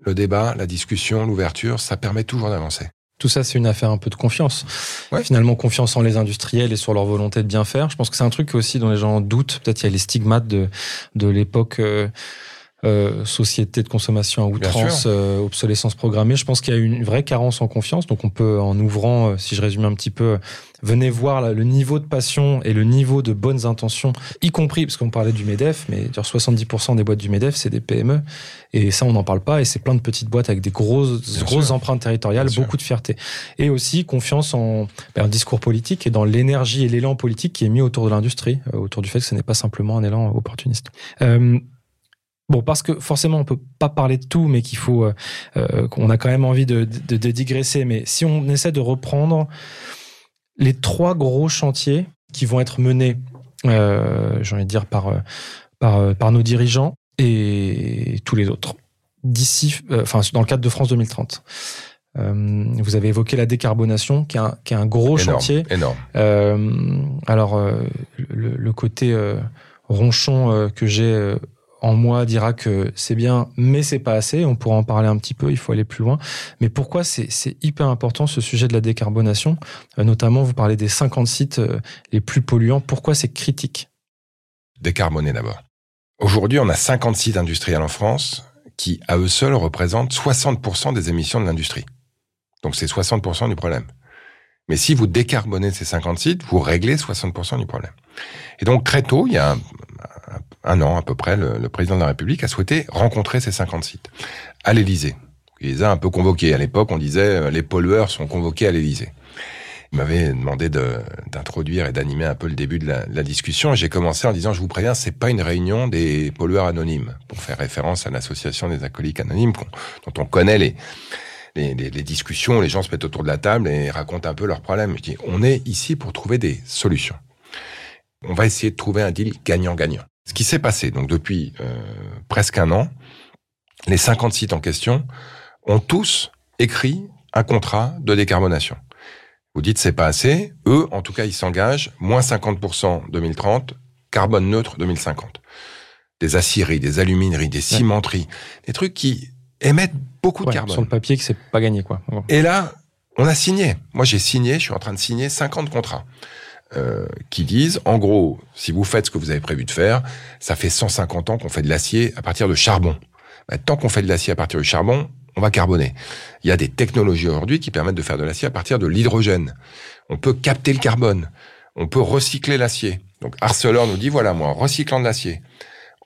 Le débat, la discussion, l'ouverture, ça permet toujours d'avancer. Tout ça, c'est une affaire un peu de confiance. Ouais. Finalement, confiance en les industriels et sur leur volonté de bien faire. Je pense que c'est un truc aussi dont les gens doutent. Peut-être il y a les stigmates de, de l'époque. Euh euh, société de consommation à outrance, euh, obsolescence programmée. Je pense qu'il y a une vraie carence en confiance. Donc on peut, en ouvrant, euh, si je résume un petit peu, venez voir là, le niveau de passion et le niveau de bonnes intentions, y compris, parce qu'on parlait du MEDEF, mais 70% des boîtes du MEDEF, c'est des PME. Et ça, on n'en parle pas. Et c'est plein de petites boîtes avec des grosses, grosses empreintes territoriales, Bien beaucoup sûr. de fierté. Et aussi confiance en ben, un discours politique et dans l'énergie et l'élan politique qui est mis autour de l'industrie, euh, autour du fait que ce n'est pas simplement un élan opportuniste. Euh, Bon, parce que forcément, on peut pas parler de tout, mais qu'il faut, euh, qu'on a quand même envie de, de, de, digresser. Mais si on essaie de reprendre les trois gros chantiers qui vont être menés, euh, j'ai envie de dire par, par, par nos dirigeants et tous les autres d'ici, enfin dans le cadre de France 2030. Euh, vous avez évoqué la décarbonation, qui est un, qui est un gros chantier. Énorme. Euh, alors, euh, le, le, côté ronchon que j'ai en moi dira que c'est bien, mais c'est pas assez. On pourra en parler un petit peu. Il faut aller plus loin. Mais pourquoi c'est hyper important ce sujet de la décarbonation? Notamment, vous parlez des 50 sites les plus polluants. Pourquoi c'est critique? Décarboner d'abord. Aujourd'hui, on a 50 sites industriels en France qui, à eux seuls, représentent 60% des émissions de l'industrie. Donc c'est 60% du problème. Mais si vous décarbonez ces 50 sites, vous réglez 60% du problème. Et donc très tôt, il y a un, an à peu près, le, président de la République a souhaité rencontrer ces 50 sites à l'Élysée. Il les a un peu convoqués. À l'époque, on disait euh, les pollueurs sont convoqués à l'Élysée. Il m'avait demandé d'introduire et d'animer un peu le début de la, discussion. J'ai commencé en disant, je vous préviens, c'est pas une réunion des pollueurs anonymes, pour faire référence à l'association des alcooliques anonymes, dont on connaît les, les, discussions, les gens se mettent autour de la table et racontent un peu leurs problèmes. Je dis, on est ici pour trouver des solutions. On va essayer de trouver un deal gagnant-gagnant. Ce qui s'est passé, donc depuis euh, presque un an, les 50 sites en question ont tous écrit un contrat de décarbonation. Vous dites c'est pas assez. Eux, en tout cas, ils s'engagent moins 50% 2030, carbone neutre 2050. Des aciéries, des alumineries, des cimenteries, des trucs qui émettent beaucoup de carbone. Sur le papier, que c'est pas gagné, quoi. Et là, on a signé. Moi, j'ai signé, je suis en train de signer 50 contrats. Euh, qui disent, en gros, si vous faites ce que vous avez prévu de faire, ça fait 150 ans qu'on fait de l'acier à partir de charbon. Bah, tant qu'on fait de l'acier à partir de charbon, on va carboner. Il y a des technologies aujourd'hui qui permettent de faire de l'acier à partir de l'hydrogène. On peut capter le carbone. On peut recycler l'acier. Donc Arcelor nous dit, voilà, moi, en recyclant de l'acier,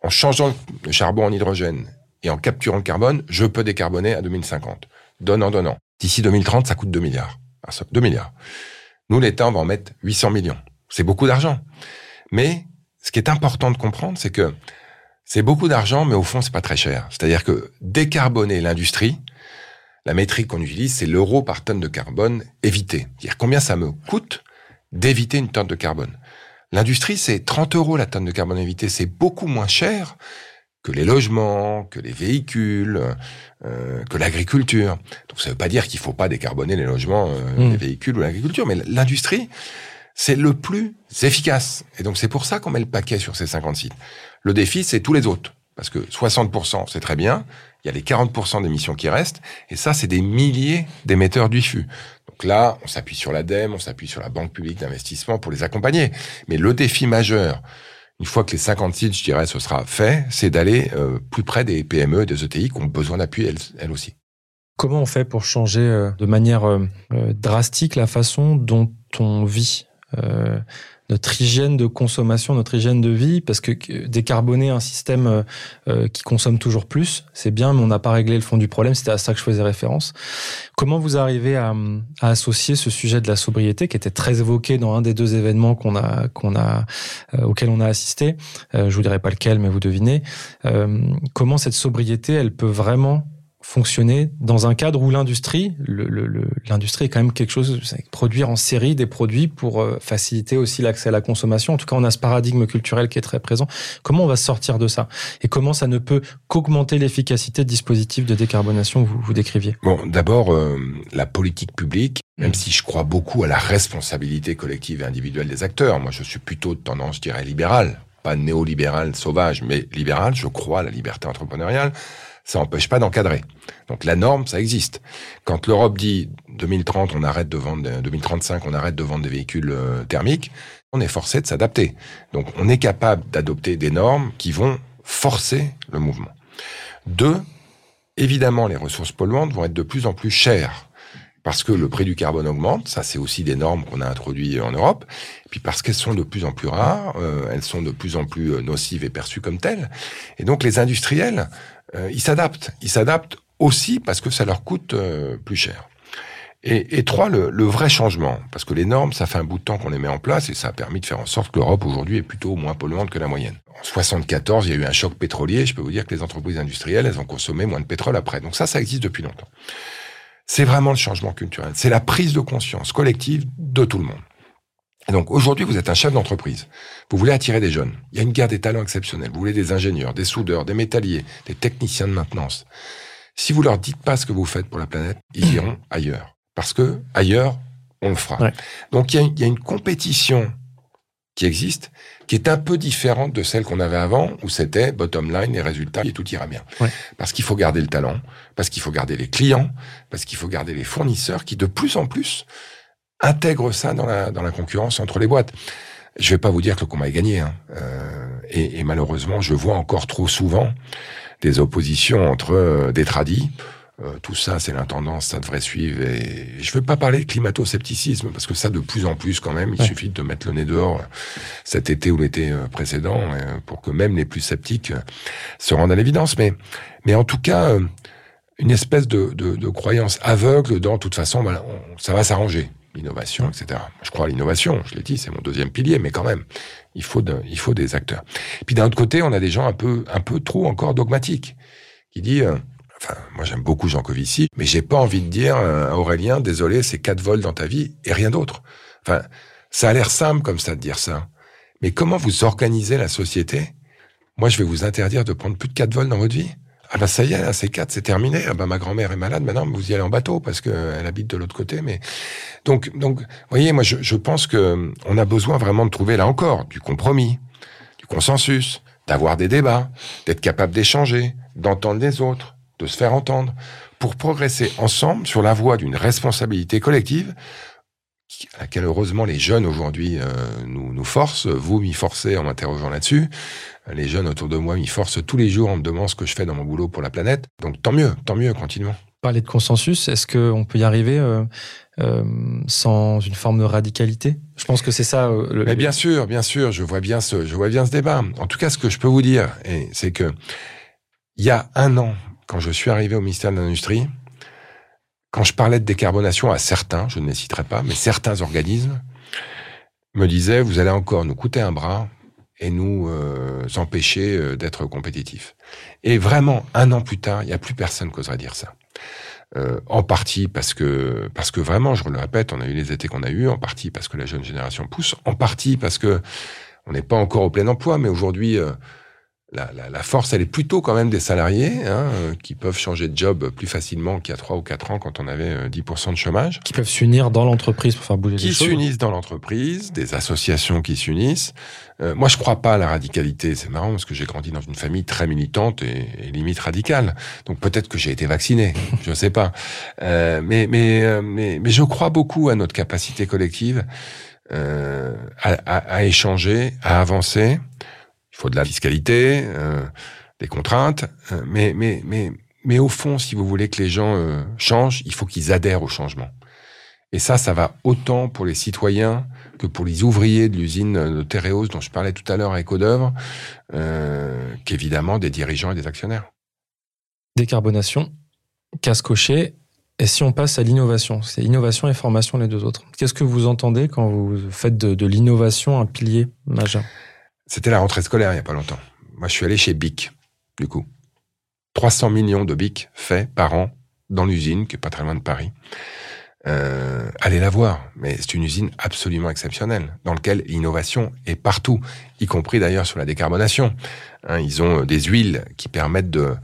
en changeant le charbon en hydrogène et en capturant le carbone, je peux décarboner à 2050. Donnant, donnant. D'ici 2030, ça coûte 2 milliards. 2 milliards. Nous, l'État, on va en mettre 800 millions. C'est beaucoup d'argent. Mais ce qui est important de comprendre, c'est que c'est beaucoup d'argent, mais au fond, c'est pas très cher. C'est-à-dire que décarboner l'industrie, la métrique qu'on utilise, c'est l'euro par tonne de carbone évité. C'est-à-dire combien ça me coûte d'éviter une tonne de carbone. L'industrie, c'est 30 euros la tonne de carbone évité. C'est beaucoup moins cher que les logements, que les véhicules, euh, que l'agriculture. Donc ça ne veut pas dire qu'il ne faut pas décarboner les logements, euh, mmh. les véhicules ou l'agriculture, mais l'industrie, c'est le plus efficace. Et donc c'est pour ça qu'on met le paquet sur ces 50 sites. Le défi, c'est tous les autres. Parce que 60%, c'est très bien. Il y a les 40% d'émissions qui restent. Et ça, c'est des milliers d'émetteurs du fût. Donc là, on s'appuie sur l'ADEME, on s'appuie sur la Banque publique d'investissement pour les accompagner. Mais le défi majeur, une fois que les 50 sites, je dirais, ce sera fait, c'est d'aller euh, plus près des PME, des ETI qui ont besoin d'appui elles, aussi. Comment on fait pour changer euh, de manière euh, drastique la façon dont on vit notre hygiène de consommation, notre hygiène de vie, parce que décarboner un système euh, euh, qui consomme toujours plus, c'est bien, mais on n'a pas réglé le fond du problème. C'était à ça que je faisais référence. Comment vous arrivez à, à, associer ce sujet de la sobriété, qui était très évoqué dans un des deux événements qu'on a, qu'on a, euh, auquel on a assisté. je vous dirai pas lequel, mais vous devinez. comment cette sobriété, elle peut vraiment fonctionner dans un cadre où l'industrie, l'industrie est quand même quelque chose, produire en série des produits pour euh, faciliter aussi l'accès à la consommation. En tout cas, on a ce paradigme culturel qui est très présent. Comment on va sortir de ça? Et comment ça ne peut qu'augmenter l'efficacité de dispositifs de décarbonation que vous, vous décriviez? Bon, d'abord, euh, la politique publique, même mmh. si je crois beaucoup à la responsabilité collective et individuelle des acteurs, moi je suis plutôt de tendance, je dirais, libérale, pas néolibérale sauvage, mais libérale, je crois à la liberté entrepreneuriale ça n'empêche pas d'encadrer. Donc la norme, ça existe. Quand l'Europe dit 2030, on arrête de vendre, 2035, on arrête de vendre des véhicules euh, thermiques, on est forcé de s'adapter. Donc on est capable d'adopter des normes qui vont forcer le mouvement. Deux, évidemment, les ressources polluantes vont être de plus en plus chères parce que le prix du carbone augmente, ça c'est aussi des normes qu'on a introduites en Europe, puis parce qu'elles sont de plus en plus rares, euh, elles sont de plus en plus euh, nocives et perçues comme telles, et donc les industriels euh, ils s'adaptent. Ils s'adaptent aussi parce que ça leur coûte euh, plus cher. Et, et trois, le, le, vrai changement. Parce que les normes, ça fait un bout de temps qu'on les met en place et ça a permis de faire en sorte que l'Europe aujourd'hui est plutôt moins polluante que la moyenne. En 74, il y a eu un choc pétrolier. Je peux vous dire que les entreprises industrielles, elles ont consommé moins de pétrole après. Donc ça, ça existe depuis longtemps. C'est vraiment le changement culturel. C'est la prise de conscience collective de tout le monde. Et donc aujourd'hui, vous êtes un chef d'entreprise. Vous voulez attirer des jeunes. Il y a une guerre des talents exceptionnelle. Vous voulez des ingénieurs, des soudeurs, des métalliers, des techniciens de maintenance. Si vous leur dites pas ce que vous faites pour la planète, ils <clears throat> iront ailleurs. Parce que ailleurs, on le fera. Donc il y, a, une compétition qui existe, qui est un peu différente de celle qu'on avait avant, où c'était bottom line, les résultats, et tout ira bien. Parce qu'il faut garder le talent, parce qu'il faut garder les clients, parce qu'il faut garder les fournisseurs qui, de plus en plus, intègrent ça dans la, dans la concurrence entre les boîtes. Je vais pas vous dire que le combat est gagné. Hein. Euh, et, et, malheureusement, je vois encore trop souvent des oppositions entre euh, des tradis. Euh, tout ça, c'est l'intendance, ça devrait suivre. Et je ne veux pas parler de climato-scepticisme, parce que ça, de plus en plus, quand même, il suffit de mettre le nez dehors euh, cet été ou l'été précédent pour que même les plus sceptiques se rendent à l'évidence. Mais, mais en tout cas, une espèce de, de, de croyance aveugle dans, de toute façon, ben, ça va s'arranger l'innovation, etc. Je crois à l'innovation, je l'ai dit, c'est mon deuxième pilier, mais quand même, il faut, il faut des acteurs. Puis d'un autre côté, on a des gens un peu, un peu trop encore dogmatiques, qui disent, euh, enfin, moi j'aime beaucoup Jean Covici, mais j'ai pas envie de dire à Aurélien, désolé, c'est quatre vols dans ta vie et rien d'autre. Enfin, ça a l'air simple comme ça de dire ça, mais comment vous organisez la société? Moi, je vais vous interdire de prendre plus de quatre vols dans votre vie? Ah bah ça y est, là, c'est quatre, c'est terminé. Ah bah ma grand-mère est malade, maintenant vous y allez en bateau parce qu'elle habite de l'autre côté. Mais donc, donc, voyez, moi je, je pense que on a besoin vraiment de trouver là encore du compromis, du consensus, d'avoir des débats, d'être capable d'échanger, d'entendre les autres, de se faire entendre, pour progresser ensemble sur la voie d'une responsabilité collective à laquelle heureusement les jeunes aujourd'hui euh, nous, nous forcent. Vous m'y forcez en m'interrogeant là-dessus. Les jeunes autour de moi m'y forcent tous les jours en me demandant ce que je fais dans mon boulot pour la planète. Donc tant mieux, tant mieux, continuons. Parler de consensus, est-ce qu'on peut y arriver euh, euh, sans une forme de radicalité? Je pense que c'est ça. le... Mais bien sûr, bien sûr, je vois bien ce, je vois bien ce débat. En tout cas, ce que je peux vous dire, c'est que il y a un an, quand je suis arrivé au ministère de l'Industrie, quand je parlais de décarbonation à certains, je ne les citerai pas, mais certains organismes me disaient, vous allez encore nous coûter un bras et nous euh, empêcher euh, d'être compétitifs. Et vraiment, un an plus tard, il n'y a plus personne qui oserait dire ça. Euh, en partie parce que vraiment, je le répète, on a eu les étés qu'on a eu, en partie parce que la jeune génération pousse, en partie parce que on n'est pas encore au plein emploi, mais aujourd'hui, la, la, la, force, elle est plutôt quand même des salariés hein, euh, qui peuvent changer de job plus facilement qu'il y a trois ou quatre ans quand on avait 10% euh, de chômage. Qui peuvent s'unir dans l'entreprise pour faire bouger les choses. Qui s'unissent dans l'entreprise, des associations qui s'unissent. Euh, moi, je crois pas à la radicalité. C'est marrant parce que j'ai grandi dans une famille très militante et, et limite radicale. Donc peut-être que j'ai été vacciné, <laughs> je ne sais pas. Euh, mais, mais, mais, mais je crois beaucoup à notre capacité collective à, à, à échanger, à avancer. Il faut de la fiscalité, euh, des contraintes, euh, mais, mais, mais, mais au fond, si vous voulez que les gens euh, changent, il faut qu'ils adhèrent au changement. Et ça, ça va autant pour les citoyens que pour les ouvriers de l'usine de Tereos dont je parlais tout à l'heure Eau euh, qu'évidemment des dirigeants et des actionnaires. Décarbonation, casse coché. Et si on passe à l'innovation, c'est innovation et formation les deux autres. Qu'est-ce que vous entendez quand vous faites de, de l'innovation un pilier majeur? C'était la rentrée scolaire il n'y a pas longtemps. Moi, je suis allé chez BIC, du coup. 300 millions de BIC faits par an dans l'usine, qui est pas très loin de Paris. Euh, allez la voir, mais c'est une usine absolument exceptionnelle, dans laquelle l'innovation est partout, y compris d'ailleurs sur la décarbonation. Hein, ils ont des huiles qui permettent de,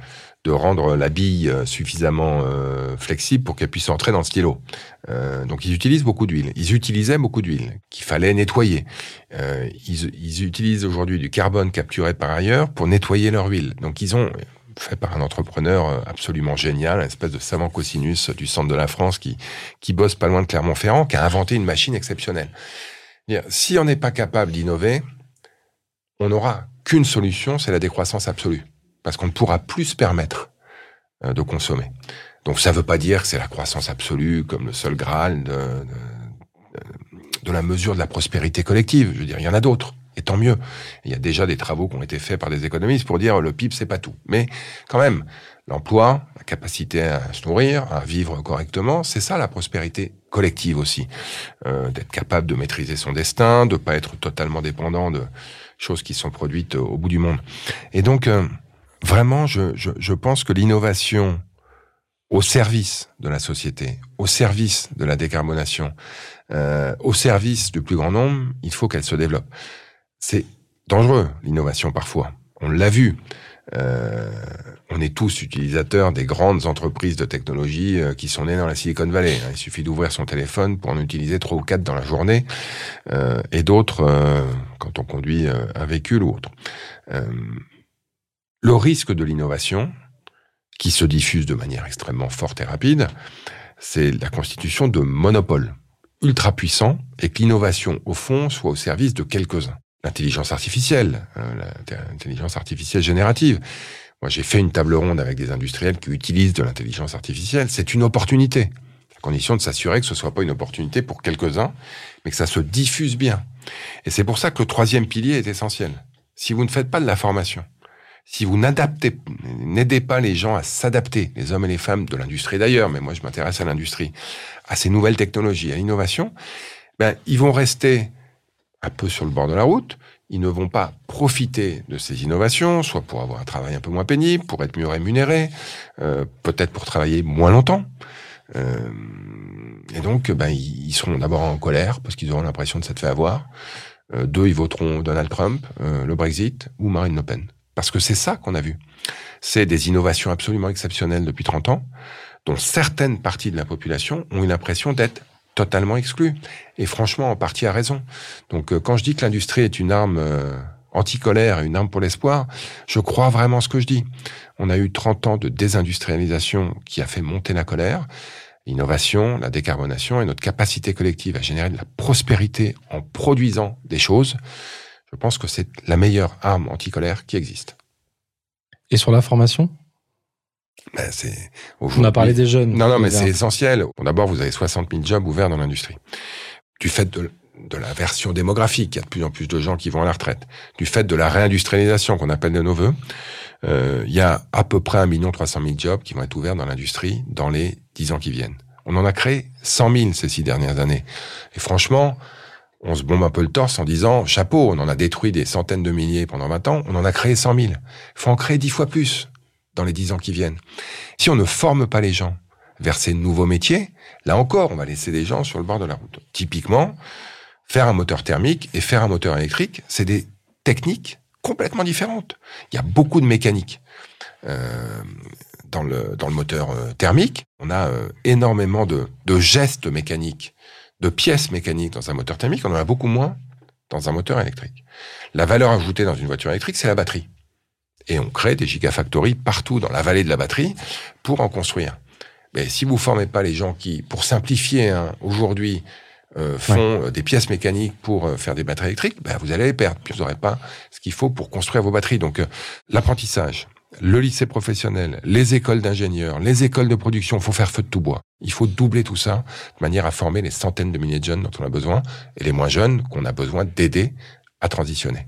de rendre la bille euh, suffisamment euh, flexible pour qu'elle puisse entrer dans le stylo. Euh, donc ils utilisent beaucoup d'huile. Ils utilisaient beaucoup d'huile qu'il fallait nettoyer. Euh, ils, ils, utilisent aujourd'hui du carbone capturé par ailleurs pour nettoyer leur huile. Donc ils ont fait par un entrepreneur euh, absolument génial, un espèce de savant cosinus du centre de la France qui, qui bosse pas loin de Clermont-Ferrand, qui a inventé une machine exceptionnelle. Si on n'est pas capable d'innover, on n'aura qu'une solution, c'est la décroissance absolue parce qu'on ne pourra plus se permettre euh, de consommer. Donc ça ne veut pas dire que c'est la croissance absolue comme le seul graal de, de, de, la mesure de la prospérité collective. Je veux dire, il y en a d'autres, Et tant mieux. Il y a déjà des travaux qui ont été faits par des économistes pour dire le PIB, c'est pas tout. Mais quand même, l'emploi, la capacité à se nourrir, à vivre correctement, c'est ça la prospérité collective aussi. Euh, d'être capable de maîtriser son destin, de pas être totalement dépendant de choses qui sont produites au bout du monde. Et donc, euh, vraiment, je, je, je pense que l'innovation au service de la société, au service de la décarbonation, euh, au service du plus grand nombre, il faut qu'elle se développe. C'est dangereux, l'innovation, parfois. On l'a vu. Euh, on est tous utilisateurs des grandes entreprises de technologie euh, qui sont nées dans la Silicon Valley. Il suffit d'ouvrir son téléphone pour en utiliser trois ou quatre dans la journée, euh, et d'autres euh, quand on conduit euh, un véhicule ou autre. Le risque de l'innovation, qui se diffuse de manière extrêmement forte et rapide, c'est la constitution de monopoles ultra puissants et que l'innovation, au fond, soit au service de quelques-uns. L'intelligence artificielle, euh, l'intelligence artificielle générative. Moi, j'ai fait une table ronde avec des industriels qui utilisent de l'intelligence artificielle. C'est une opportunité, à condition de s'assurer que ce soit pas une opportunité pour quelques-uns, mais que ça se diffuse bien. Et c'est pour ça que le troisième pilier est essentiel. Si vous ne faites pas de la formation, si vous n'adaptez, n'aidez pas les gens à s'adapter, les hommes et les femmes de l'industrie d'ailleurs, mais moi je m'intéresse à l'industrie, à ces nouvelles technologies, à l'innovation, ben, ils vont rester un peu sur le bord de la route, ils ne vont pas profiter de ces innovations, soit pour avoir un travail un peu moins pénible, pour être mieux rémunérés, euh, peut-être pour travailler moins longtemps. Euh, et donc, ben, ils seront d'abord en colère parce qu'ils auront l'impression de s'être fait avoir. Euh, deux, ils voteront Donald Trump, euh, le Brexit ou Marine Le Pen. Parce que c'est ça qu'on a vu. C'est des innovations absolument exceptionnelles depuis 30 ans, dont certaines parties de la population ont eu l'impression d'être totalement exclues. Et franchement, en partie à raison. Donc euh, quand je dis que l'industrie est une arme euh, anticolère, une arme pour l'espoir, je crois vraiment ce que je dis. On a eu 30 ans de désindustrialisation qui a fait monter la colère. L'innovation, la décarbonation et notre capacité collective à générer de la prospérité en produisant des choses je pense que c'est la meilleure arme anticolère qui existe. Et sur la formation? Ben c'est, On a parlé des jeunes. Non, non, mais c'est essentiel. D'abord, vous avez 60 000 jobs ouverts dans l'industrie. Du fait de, de la version démographique, il y a de plus en plus de gens qui vont à la retraite. Du fait de la réindustrialisation qu'on appelle de nos voeux, euh, il y a à peu près 1 300 000 jobs qui vont être ouverts dans l'industrie dans les 10 ans qui viennent. On en a créé 100 000 ces six dernières années. Et franchement, on se bombe un peu le torse en disant chapeau, on en a détruit des centaines de milliers pendant 20 ans, on en a créé 100 000. Il faut en créer 10 fois plus dans les 10 ans qui viennent. Si on ne forme pas les gens vers ces nouveaux métiers, là encore, on va laisser des gens sur le bord de la route. Typiquement, faire un moteur thermique et faire un moteur électrique, c'est des techniques complètement différentes. Il y a beaucoup de mécanique. Euh, dans le, moteur euh, thermique, on a euh, énormément de gestes mécaniques de pièces mécaniques dans un moteur thermique, on en a beaucoup moins dans un moteur électrique. La valeur ajoutée dans une voiture électrique, c'est la batterie. Et on crée des gigafactories partout dans la vallée de la batterie pour en construire. Mais si vous formez pas les gens qui, pour simplifier, hein, aujourd'hui, euh, font euh, des pièces mécaniques pour euh, faire des batteries électriques, ben, vous allez les perdre. Puis vous n'aurez pas ce qu'il faut pour construire vos batteries. Donc l'apprentissage, le lycée professionnel, les écoles d'ingénieurs, les écoles de production, il faut faire feu de tout bois. Il faut doubler tout ça de manière à former les centaines de milliers de jeunes dont on a besoin et les moins jeunes qu'on a besoin d'aider à transitionner.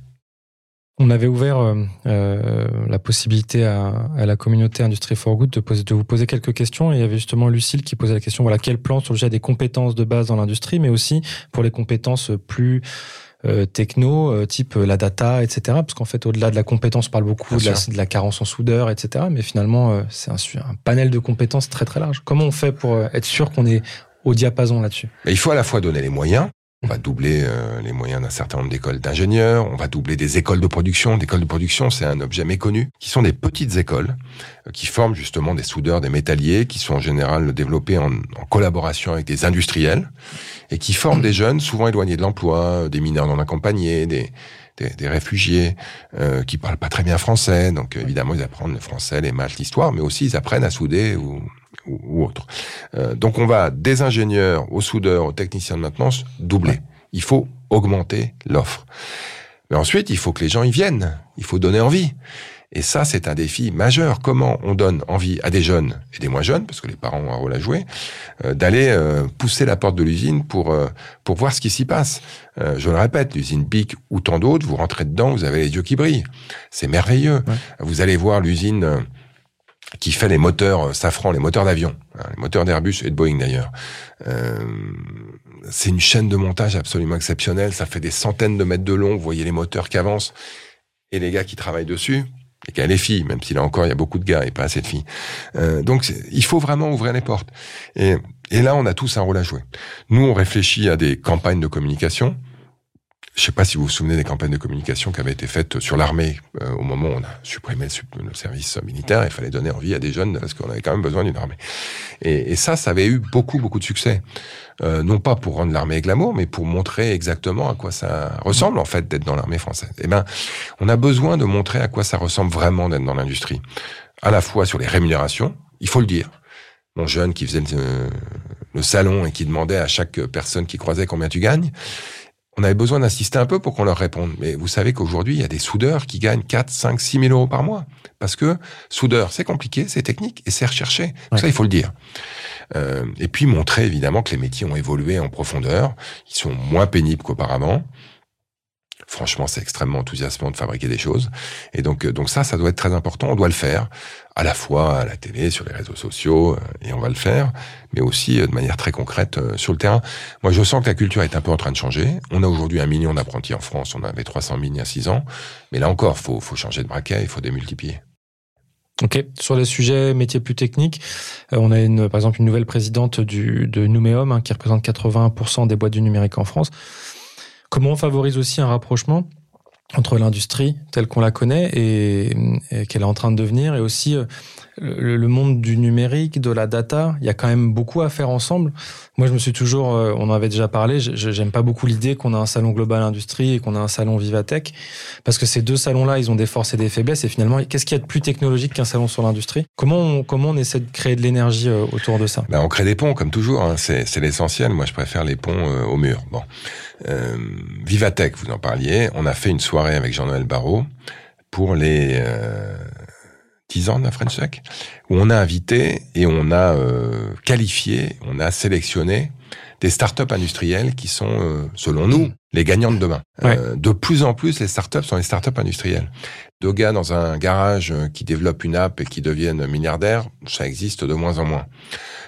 On avait ouvert euh, euh, la possibilité à, la communauté Industrie for Good de, vous poser quelques questions. Et il y avait justement Lucille qui posait la question voilà quel plan sur le jet des compétences de base dans l'industrie, mais aussi pour les compétences plus techno, euh, type euh, la data, etc. Parce qu'en fait, au-delà de la compétence, on parle beaucoup de la, carence en soudeur, etc. Mais finalement, c'est un, un, panel de compétences très très large. Comment on fait pour être sûr qu'on est au diapason là-dessus? Il faut à la fois donner les moyens, on va doubler euh, les moyens d'un certain nombre d'écoles d'ingénieurs, on va doubler des écoles de production. L'école de production, c'est un objet méconnu, qui sont des petites écoles euh, qui forment justement des soudeurs, des métalliers, qui sont en général développés en, en collaboration avec des industriels, et qui forment des jeunes souvent éloignés de l'emploi, des mineurs non accompagnés, des, des, des réfugiés euh, qui parlent pas très bien français. Donc évidemment, ils apprennent le français, les maths, l'histoire, mais aussi ils apprennent à souder ou, ou, autre. Euh, donc on va des ingénieurs aux soudeurs, aux techniciens de maintenance doubler. Il faut augmenter l'offre. Mais ensuite, il faut que les gens y viennent. Il faut donner envie. Et ça, c'est un défi majeur. Comment on donne envie à des jeunes et des moins jeunes, parce que les parents ont un rôle à jouer, euh, d'aller euh, pousser la porte de l'usine pour euh, pour voir ce qui s'y passe. je le répète, l'usine BIC ou tant d'autres, vous rentrez dedans, vous avez les yeux qui brillent. C'est merveilleux. Vous allez voir l'usine qui fait les moteurs Safran, les moteurs d'avion, hein, les moteurs d'Airbus et de Boeing d'ailleurs. c'est une chaîne de montage absolument exceptionnelle. Ça fait des centaines de mètres de long. Vous voyez les moteurs qui avancent et les gars qui travaillent dessus et qu'il y a les filles, même si là encore il y a beaucoup de gars et pas assez de filles. Euh, donc il faut vraiment ouvrir les portes. Et, et là, on a tous un rôle à jouer. Nous, on réfléchit à des campagnes de communication. Je sais pas si vous vous souvenez des campagnes de communication qui avaient été faites sur l'armée euh, au moment où on a supprimé le, service militaire. Il fallait donner envie à des jeunes parce qu'on avait quand même besoin d'une armée. Et, et, ça, ça avait eu beaucoup, beaucoup de succès. Euh, non pas pour rendre l'armée glamour, mais pour montrer exactement à quoi ça ressemble en fait d'être dans l'armée française. Eh ben, on a besoin de montrer à quoi ça ressemble vraiment d'être dans l'industrie. À la fois sur les rémunérations, il faut le dire. Mon jeune qui faisait le, salon et qui demandait à chaque personne qui croisait combien tu gagnes, on avait besoin d'insister un peu pour qu'on leur réponde. Mais vous savez qu'aujourd'hui, il y a des soudeurs qui gagnent 4, 5, 6 000 euros par mois. Parce que soudeur, c'est compliqué, c'est technique et c'est recherché. Ça, il faut le dire. Euh, et puis montrer évidemment que les métiers ont évolué en profondeur, ils sont moins pénibles qu'auparavant. Franchement, c'est extrêmement enthousiasmant de fabriquer des choses. Et donc, euh, donc ça, ça doit être très important. On doit le faire à la fois à la télé, sur les réseaux sociaux, euh, et on va le faire, mais aussi de manière très concrète sur le terrain. Moi, je sens que la culture est un peu en train de changer. On a aujourd'hui un million d'apprentis en France. On avait 300 000 il y a six ans. Mais là encore, faut, faut changer de braquet, il faut démultiplier. Ok. Sur les sujets métiers plus techniques, euh, on a une, par exemple une nouvelle présidente du, de Numéum hein, qui représente 80% des boîtes du numérique en France. Comment on favorise aussi un rapprochement? Entre l'industrie telle qu'on la connaît et, qu'elle est en train de devenir et aussi euh, le, monde du numérique, de la data, il y a quand même beaucoup à faire ensemble. Moi, je me suis toujours, euh, on en avait déjà parlé, j'aime pas beaucoup l'idée qu'on a un salon global industrie et qu'on a un salon Vivatech, parce que ces deux salons-là, ils ont des forces et des faiblesses. Et finalement, qu'est-ce qu'il y a de plus technologique qu'un salon sur l'industrie? Comment on, comment on essaie de créer de l'énergie euh, autour de ça? Ben, On crée des ponts, comme toujours. Hein. C'est l'essentiel. Moi, je préfère les ponts au mur. Bon. Euh, Vivatech, vous en parliez, on a fait une soirée avec Jean-Noël Barrault pour les euh, 10 ans de la French Tech, où on a invité et on a euh, qualifié, on a sélectionné des startups industrielles qui sont, euh, selon nous, les gagnants de demain. De plus en plus, les startups sont les startups industrielles. Deux gars dans un garage qui développent une app et qui deviennent milliardaires, ça existe de moins en moins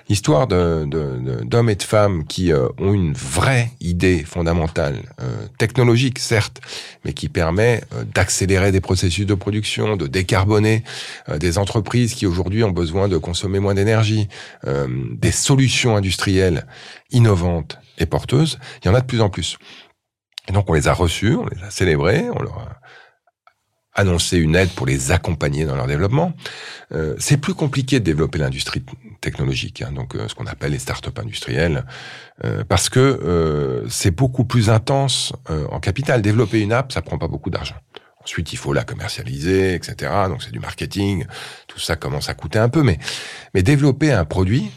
l'histoire d'hommes de, et de femmes qui euh, ont une vraie idée fondamentale, euh, technologique certes, mais qui permet euh, d'accélérer des processus de production, de décarboner des entreprises qui aujourd'hui ont besoin de consommer moins d'énergie, des solutions industrielles innovantes et porteuses, il y en a de plus en plus. Et donc on les a reçus, on les a célébrés, on leur a annoncer une aide pour les accompagner dans leur développement. Euh, c'est plus compliqué de développer l'industrie technologique, hein, donc euh, ce qu'on appelle les startups industrielles, euh, parce que euh, c'est beaucoup plus intense euh, en capital. Développer une app, ça prend pas beaucoup d'argent. Ensuite, il faut la commercialiser, etc. Donc c'est du marketing. Tout ça commence à coûter un peu, mais mais développer un produit,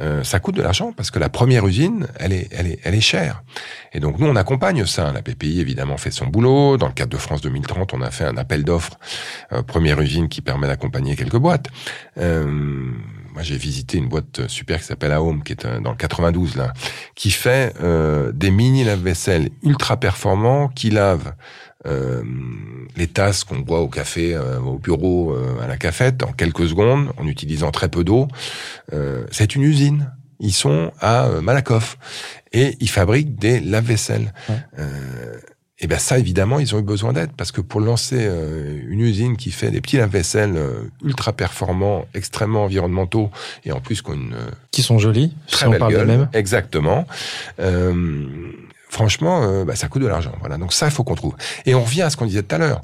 euh, ça coûte de l'argent parce que la première usine, elle est, elle est, elle est chère. Et donc nous, on accompagne ça. La PPI évidemment fait son boulot. Dans le cadre de France 2030, on a fait un appel d'offres euh, première usine qui permet d'accompagner quelques boîtes. Euh, moi, j'ai visité une boîte super qui s'appelle Aome, qui est dans le 92 là, qui fait des mini lave-vaisselle ultra performants qui lavent euh, les tasses qu'on boit au café, euh, au bureau, euh, à la cafette, en quelques secondes, en utilisant très peu d'eau. c'est une usine. Ils sont à Malakoff et ils fabriquent des lave-vaisselle. et ben ça, évidemment, ils ont eu besoin d'aide parce que pour lancer une usine qui fait des petits lave-vaisselle ultra performants, extrêmement environnementaux et en plus qu'on qui sont jolis, très si on parle gueule, exactement franchement, euh, bah, ça coûte de l'argent. Voilà. Donc ça, il faut qu'on trouve. Et on revient à ce qu'on disait tout à l'heure.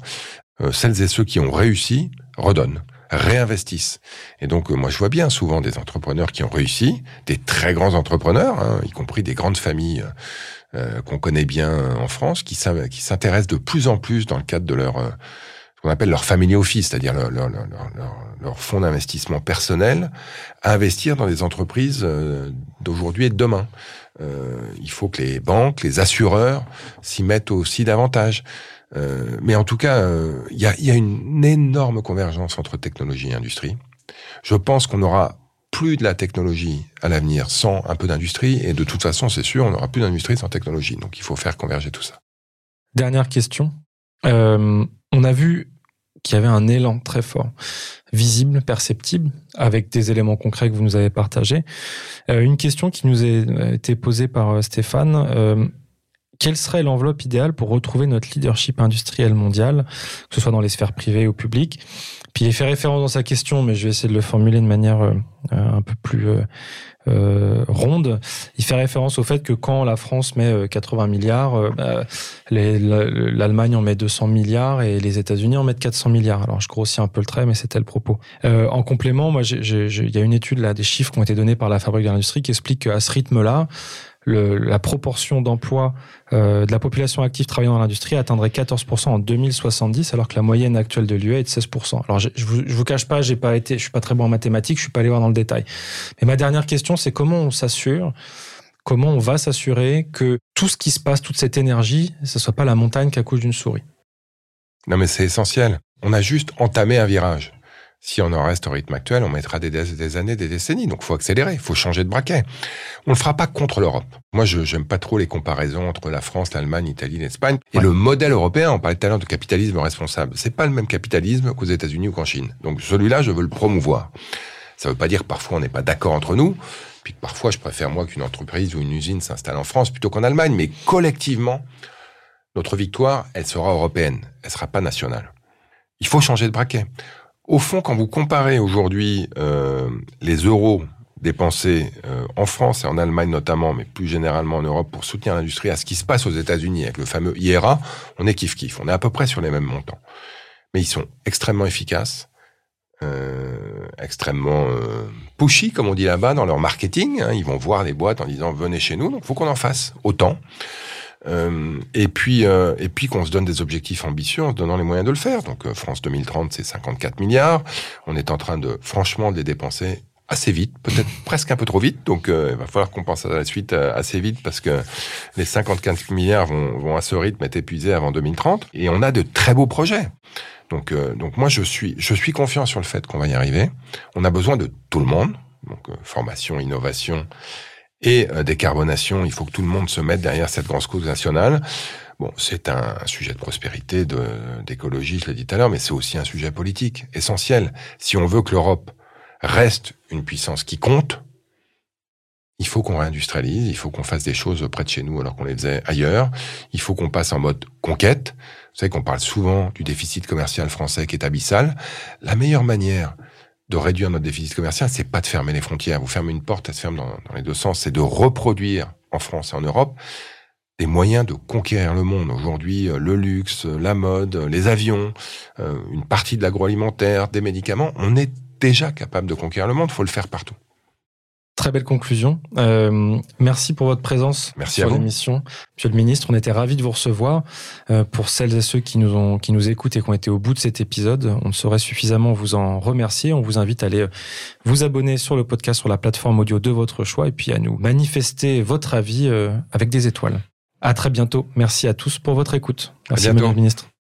Euh, celles et ceux qui ont réussi redonnent réinvestissent. Et donc, euh, moi, je vois bien souvent des entrepreneurs qui ont réussi, des très grands entrepreneurs, hein, y compris des grandes familles qu'on connaît bien en France, qui s'intéressent de plus en plus dans le cadre de leur ce qu'on appelle leur family office, c'est-à-dire leur, leur, leur, leur, fonds d'investissement personnel, à investir dans des entreprises d'aujourd'hui et de demain. Euh, il faut que les banques, les assureurs s'y mettent aussi davantage. Euh, mais en tout cas, euh, il y, a, une énorme convergence entre technologie et industrie. Je pense qu'on aura plus de la technologie à l'avenir sans un peu d'industrie, et de toute façon, c'est sûr, on n'aura plus d'industrie sans technologie. Donc il faut faire converger tout ça. Dernière question. On a vu qu'il y avait un élan très fort, visible, perceptible, avec des éléments concrets que vous nous avez partagés. Euh, une question qui nous a été posée par euh, Stéphane. Euh, quelle serait l'enveloppe idéale pour retrouver notre leadership industriel mondial, que ce soit dans les sphères privées ou publiques? Puis il fait référence dans sa question, mais je vais essayer de le formuler de manière euh, un peu plus euh, euh, ronde. Il fait référence au fait que quand la France met 80 milliards, bah, l'Allemagne en met 200 milliards et les États-Unis en mettent 400 milliards. Alors je grossis un peu le trait, mais c'était le propos. en complément, moi, il y a une étude là, des chiffres qui ont été donnés par la Fabrique de l'industrie qui explique qu'à ce rythme-là, la proportion d'emploi euh, de la population active travaillant dans l'industrie atteindrait 14% en 2070, alors que la moyenne actuelle de l'UE est de 16%. Alors, je, je, vous, cache pas, j'ai pas été, je suis pas très bon en mathématiques, je suis pas allé voir dans le détail. Mais ma dernière question, c'est comment on s'assure Comment on va s'assurer que tout ce qui se passe, toute cette énergie, ce soit pas la montagne qui accouche d'une souris? Non, mais c'est essentiel. On a juste entamé un virage. Si on en reste au rythme actuel, on mettra des, des années, des décennies. Donc, faut accélérer, il faut changer de braquet. On le fera pas contre l'Europe. Moi, je n'aime pas trop les comparaisons entre la France, l'Allemagne, l'Italie, l'Espagne. Et ouais. le modèle européen, on parlait tout à l'heure de capitalisme responsable. C'est pas le même capitalisme qu'aux États-Unis ou qu'en Chine. Donc, celui-là, je veux le promouvoir. Ça veut pas dire que parfois on n'est pas d'accord entre nous. Puis que parfois, je préfère moi qu'une entreprise ou une usine s'installe en France plutôt qu'en Allemagne. Mais collectivement, notre victoire, elle sera européenne. Elle sera pas nationale. Il faut changer de braquet. Au fond, quand vous comparez aujourd'hui euh, les euros dépensés euh, en France et en Allemagne notamment, mais plus généralement en Europe pour soutenir l'industrie à ce qui se passe aux États-Unis avec le fameux IRA, on est kiff kiff. On est à peu près sur les mêmes montants, mais ils sont extrêmement efficaces, euh, extrêmement euh, pushy comme on dit là-bas dans leur marketing. Hein. Ils vont voir les boîtes en disant venez chez nous, donc faut qu'on en fasse autant. Euh, et puis, euh, et puis qu'on se donne des objectifs ambitieux en se donnant les moyens de le faire. Donc, euh, France 2030, c'est 54 milliards. On est en train de, franchement, de les dépenser assez vite, peut-être <laughs> presque un peu trop vite. Donc, euh, il va falloir qu'on pense à la suite assez vite parce que les 54 milliards vont, vont à ce rythme être épuisés avant 2030. Et on a de très beaux projets. Donc, donc moi, je suis, je suis confiant sur le fait qu'on va y arriver. On a besoin de tout le monde. Donc, formation, innovation et euh, décarbonation, il faut que tout le monde se mette derrière cette grande cause nationale. Bon, c'est un, sujet de prospérité, d'écologie, je l'ai dit tout à l'heure, mais c'est aussi un sujet politique essentiel. Si on veut que l'Europe reste une puissance qui compte, il faut qu'on réindustrialise, il faut qu'on fasse des choses près de chez nous alors qu'on les faisait ailleurs. Il faut qu'on passe en mode conquête. Vous savez qu'on parle souvent du déficit commercial français qui est abyssal. La meilleure manière de réduire notre déficit commercial, c'est pas de fermer les frontières. Vous fermez une porte, elle se ferme dans, les deux sens. C'est de reproduire en France et en Europe des moyens de conquérir le monde. Aujourd'hui, euh, le luxe, la mode, les avions, euh, une partie de l'agroalimentaire, des médicaments, on est déjà capable de conquérir le monde. Il faut le faire partout. Très belle conclusion. Euh, merci pour votre présence merci sur l'émission. Monsieur le ministre, on était ravis de vous recevoir. Euh, pour celles et ceux qui nous, ont, qui nous écoutent et qui ont été au bout de cet épisode, on ne saurait suffisamment vous en remercier. On vous invite à aller vous abonner sur le podcast sur la plateforme audio de votre choix et puis à nous manifester votre avis euh, avec des étoiles. À très bientôt. Merci à tous pour votre écoute. Merci, Monsieur le ministre.